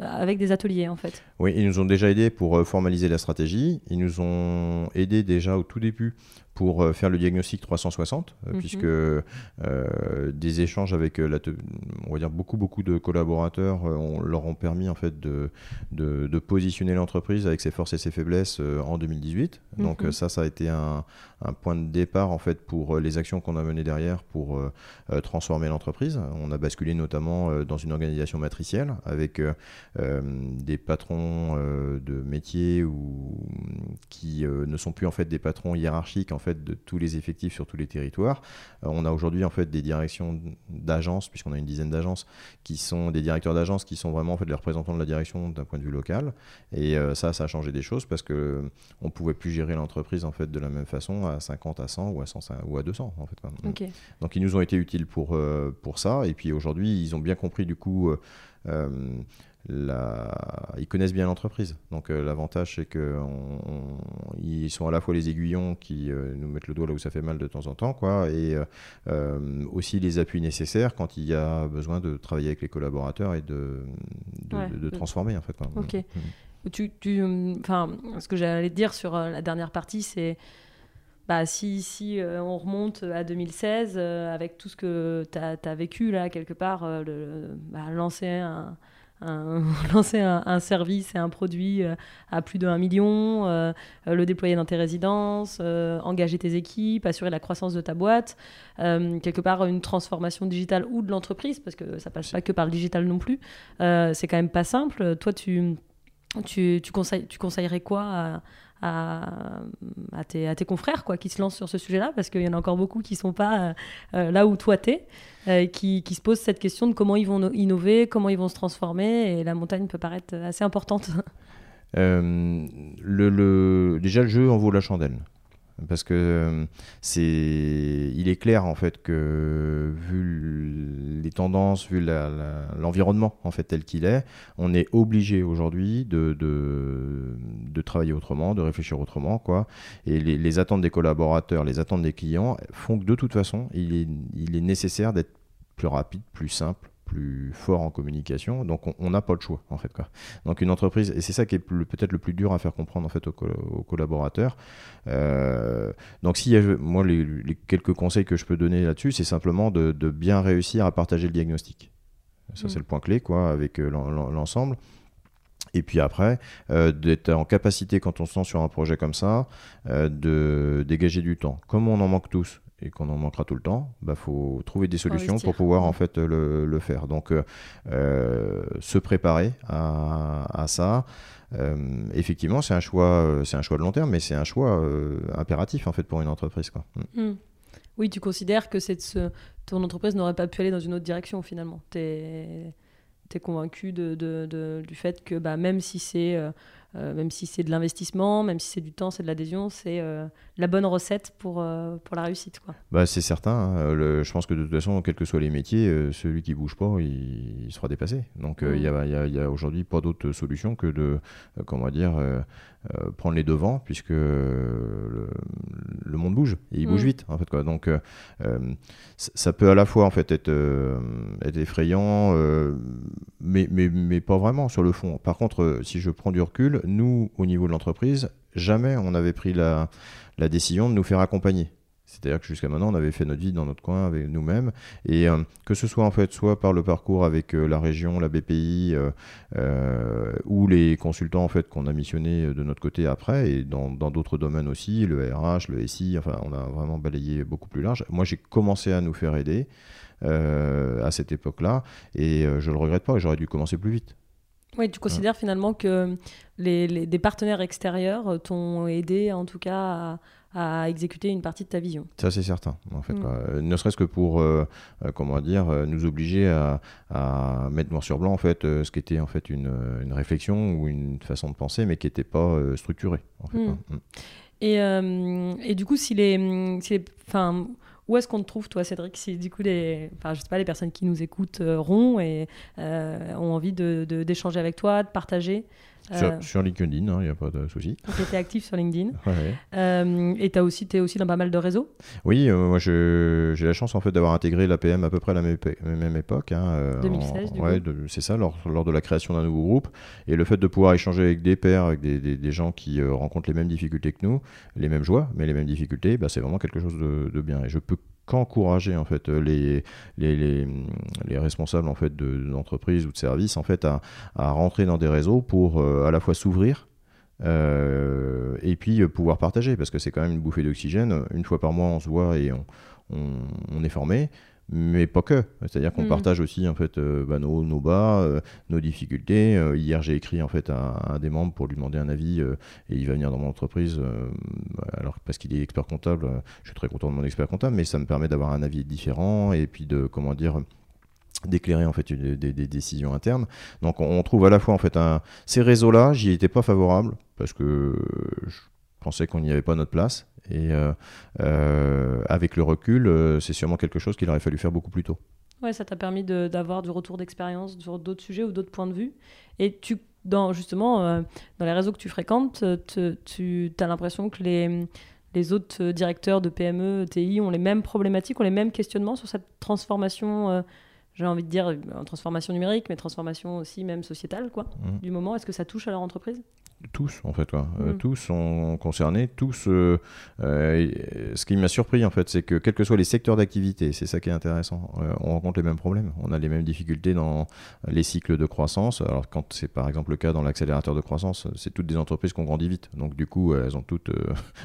avec des ateliers en fait. Oui, ils nous ont déjà aidés pour formaliser la stratégie. Ils nous ont aidés déjà au tout début pour euh, faire le diagnostic 360, euh, mhm. puisque euh, des échanges avec la on va dire beaucoup beaucoup de collaborateurs on, leur ont permis en fait de, de, positionner l'entreprise avec ses forces et ses faiblesses en 2018. Donc mhm. ça, ça a été un, un, point de départ en fait pour les actions qu'on a menées derrière pour transformer l'entreprise. On a basculé notamment dans une organisation matricielle avec des patrons de métiers ou qui ne sont plus en fait des patrons hiérarchiques en fait de tous les effectifs sur tous les territoires. Euh, on a aujourd'hui en fait des directions d'agences, puisqu'on a une dizaine d'agences, qui sont des directeurs d'agences qui sont vraiment en fait les représentants de la direction d'un point de vue local. Et euh, ça, ça a changé des choses parce que on pouvait plus gérer l'entreprise en fait de la même façon à 50, à 100 ou à 100 ou à 200 en fait. Donc ils nous ont été utiles pour euh, pour ça. Et puis aujourd'hui, ils ont bien compris du coup ils connaissent bien l'entreprise. Donc euh, l'avantage, c'est qu'ils sont à la fois les aiguillons qui euh, nous mettent le doigt là où ça fait mal de temps en temps, quoi, et euh, aussi les appuis nécessaires quand il y a besoin de travailler avec les collaborateurs et de, de, transformer, en fait. Ok. Mm. Tu, tu, enfin, ce que j'allais te dire sur la dernière partie, c'est bah, si, si on remonte à 2016, avec tout ce que tu as, vécu là, quelque part, le, bah, lancer un lancer un, service et un produit euh, à plus de 1 million, euh, le déployer dans tes résidences, euh, engager tes équipes, assurer la croissance de ta boîte, quelque part une transformation digitale ou de l'entreprise, parce que ça passe pas que par le digital non plus. c'est quand même pas simple. Toi, tu, tu, tu, conseilles, tu conseillerais quoi à, à, tes, à, tes, confrères quoi, qui se lancent sur ce sujet-là, parce qu'il y en a encore beaucoup qui ne sont pas euh, euh, là où toi t'es, euh, qui, qui, se posent cette question de comment ils vont innover, comment ils vont se transformer, et la montagne peut paraître assez importante. le, le, déjà, le jeu en vaut la chandelle parce que euh, c'est il est clair en fait que vu les tendances vu l'environnement en fait tel qu'il est on est obligé aujourd'hui de, de, travailler autrement de réfléchir autrement quoi. Et les, les, attentes des collaborateurs les attentes des clients font que de toute façon il est, il est nécessaire d'être plus rapide plus simple plus fort en communication. Donc on n'a pas le choix en fait. Quoi. Donc une entreprise, et c'est ça qui est peut-être le plus dur à faire comprendre en fait aux, collaborateurs. Euh, donc si moi les, quelques conseils que je peux donner là-dessus, c'est simplement de, bien réussir à partager le diagnostic. Ça c'est mm. le point clé quoi avec euh, l'ensemble. Et puis après, euh, d'être en capacité, quand on se lance sur un projet comme ça, de dégager du temps. Comme on en manque tous, et qu'on en manquera tout le temps, il bah, faut trouver des solutions pour pouvoir en fait le, le faire. Donc euh, euh, se préparer à, à ça. Euh, effectivement, c'est un choix, c'est un choix de long terme, mais c'est un choix impératif en fait pour une entreprise. Quoi. Mm. Mm. Oui, tu considères que ce... ton entreprise n'aurait pas pu aller dans une autre direction finalement. Tu es... convaincu de, de, du fait que bah, même si c'est même si c'est de l'investissement, même si c'est du temps, c'est de l'adhésion, c'est euh, la bonne recette pour, euh, pour la réussite. Quoi. Bah, c'est certain. Hein. je pense que de toute façon, quels que soient les métiers, celui qui bouge pas, il, sera dépassé. Donc il n'y a, y a, aujourd'hui pas d'autre solution que de comment dire, prendre les devants, puisque le, monde bouge, et il bouge mm. vite. En fait, quoi. Donc ça peut à la fois en fait, être, être effrayant, mais, mais, mais pas vraiment sur le fond. Par contre, si je prends du recul, nous, au niveau de l'entreprise, jamais on avait pris la, décision de nous faire accompagner. C'est-à-dire que jusqu'à maintenant, on avait fait notre vie dans notre coin avec nous-mêmes. Et euh, que ce soit en fait soit par le parcours avec euh, la région, la BPI, euh, ou les consultants en fait qu'on a missionnés de notre côté après, et dans d'autres domaines aussi, le RH, le SI, enfin, on a vraiment balayé beaucoup plus large. Moi, j'ai commencé à nous faire aider à cette époque-là, et je le regrette pas. J'aurais dû commencer plus vite. Oui, tu considères finalement que les, des partenaires extérieurs t'ont aidé en tout cas à, à exécuter une partie de ta vision. Ça, c'est certain, en fait. Mm. Ne serait-ce que pour, euh, euh, comment dire, euh, nous obliger à, mettre noir sur blanc, en fait, ce qui était en fait une, réflexion ou une façon de penser, mais qui n'était pas structurée. En fait, mm. Mm. Et, et, du coup, si les, si les où est-ce qu'on te trouve, toi, Cédric Si du coup, les, enfin, je sais pas, les personnes qui nous écoutent rond et ont envie d'échanger de, avec toi, de partager, euh, sur, LinkedIn, il hein, n'y a pas de souci. Tu étais actif sur LinkedIn. Euh, et tu aussi, es aussi dans pas mal de réseaux Oui, euh, moi j'ai la chance en fait d'avoir intégré l'APM à peu près à la même, époque. Hein, 2016, C'est ça, lors, lors, de la création d'un nouveau groupe. Et le fait de pouvoir échanger avec des pairs, avec des, des, gens qui rencontrent les mêmes difficultés que nous, les mêmes joies, mais les mêmes difficultés, bah, c'est vraiment quelque chose de, de bien. Et je peux qu'encourager en fait les, les, les, responsables en fait d'entreprise ou de services en fait à, rentrer dans des réseaux pour euh, à la fois s'ouvrir euh, et puis euh, pouvoir partager. Parce que c'est quand même une bouffée d'oxygène. Une fois par mois on se voit et on est formé mais pas que. C'est-à-dire qu'on mm. partage aussi en fait euh, bah, nos, nos, bas, euh, nos difficultés. Euh, hier, j'ai écrit en fait à, un des membres pour lui demander un avis et il va venir dans mon entreprise. alors parce qu'il est expert comptable, je suis très content de mon expert comptable, mais ça me permet d'avoir un avis différent et puis de comment dire d'éclairer en fait des, décisions internes. Donc on, trouve à la fois en fait un... ces réseaux-là, j'y étais pas favorable parce que je pensais qu'on n'y avait pas notre place et euh, euh, avec le recul, euh, c'est sûrement quelque chose qu'il aurait fallu faire beaucoup plus tôt. Ouais, ça t'a permis d'avoir du retour d'expérience sur d'autres sujets ou d'autres points de vue. Et tu, dans, justement, dans les réseaux que tu fréquentes, tu as l'impression que les, les autres directeurs de PME, TI ont les mêmes problématiques, ont les mêmes questionnements sur cette transformation j'ai envie de dire, transformation numérique, mais transformation aussi même sociétale, quoi, mmh. du moment? Est-ce que ça touche à leur entreprise? Tous en fait quoi. Euh, mm. tous sont concernés tous euh, euh, ce qui m'a surpris en fait c'est que quels que soient les secteurs d'activité c'est ça qui est intéressant on rencontre les mêmes problèmes on a les mêmes difficultés dans les cycles de croissance alors quand c'est par exemple le cas dans l'accélérateur de croissance c'est toutes des entreprises qui ont grandi vite donc du coup elles ont toutes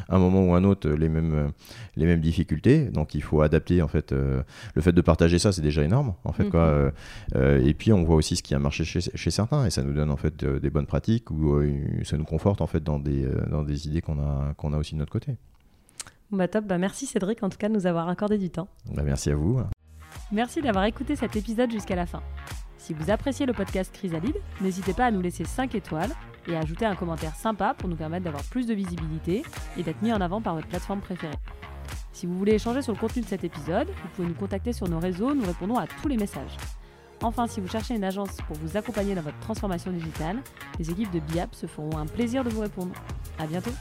à un moment ou un autre les mêmes les mêmes difficultés donc il faut adapter en fait le fait de partager ça c'est déjà énorme en fait quoi mm-hmm. et puis on voit aussi ce qui a marché chez, chez certains et ça nous donne en fait des bonnes pratiques ou ça nous conforte en fait dans des, euh, dans des idées qu'on a, qu'on a aussi de notre côté. Bah top, bah merci Cédric en tout cas de nous avoir accordé du temps. Bah merci à vous. Merci d'avoir écouté cet épisode jusqu'à la fin. Si vous appréciez le podcast Chrysalide, n'hésitez pas à nous laisser 5 étoiles et à ajouter un commentaire sympa pour nous permettre d'avoir plus de visibilité et d'être mis en avant par votre plateforme préférée. Si vous voulez échanger sur le contenu de cet épisode, vous pouvez nous contacter sur nos réseaux, nous répondons à tous les messages. Enfin, si vous cherchez une agence pour vous accompagner dans votre transformation digitale, les équipes de BIAP se feront un plaisir de vous répondre. À bientôt!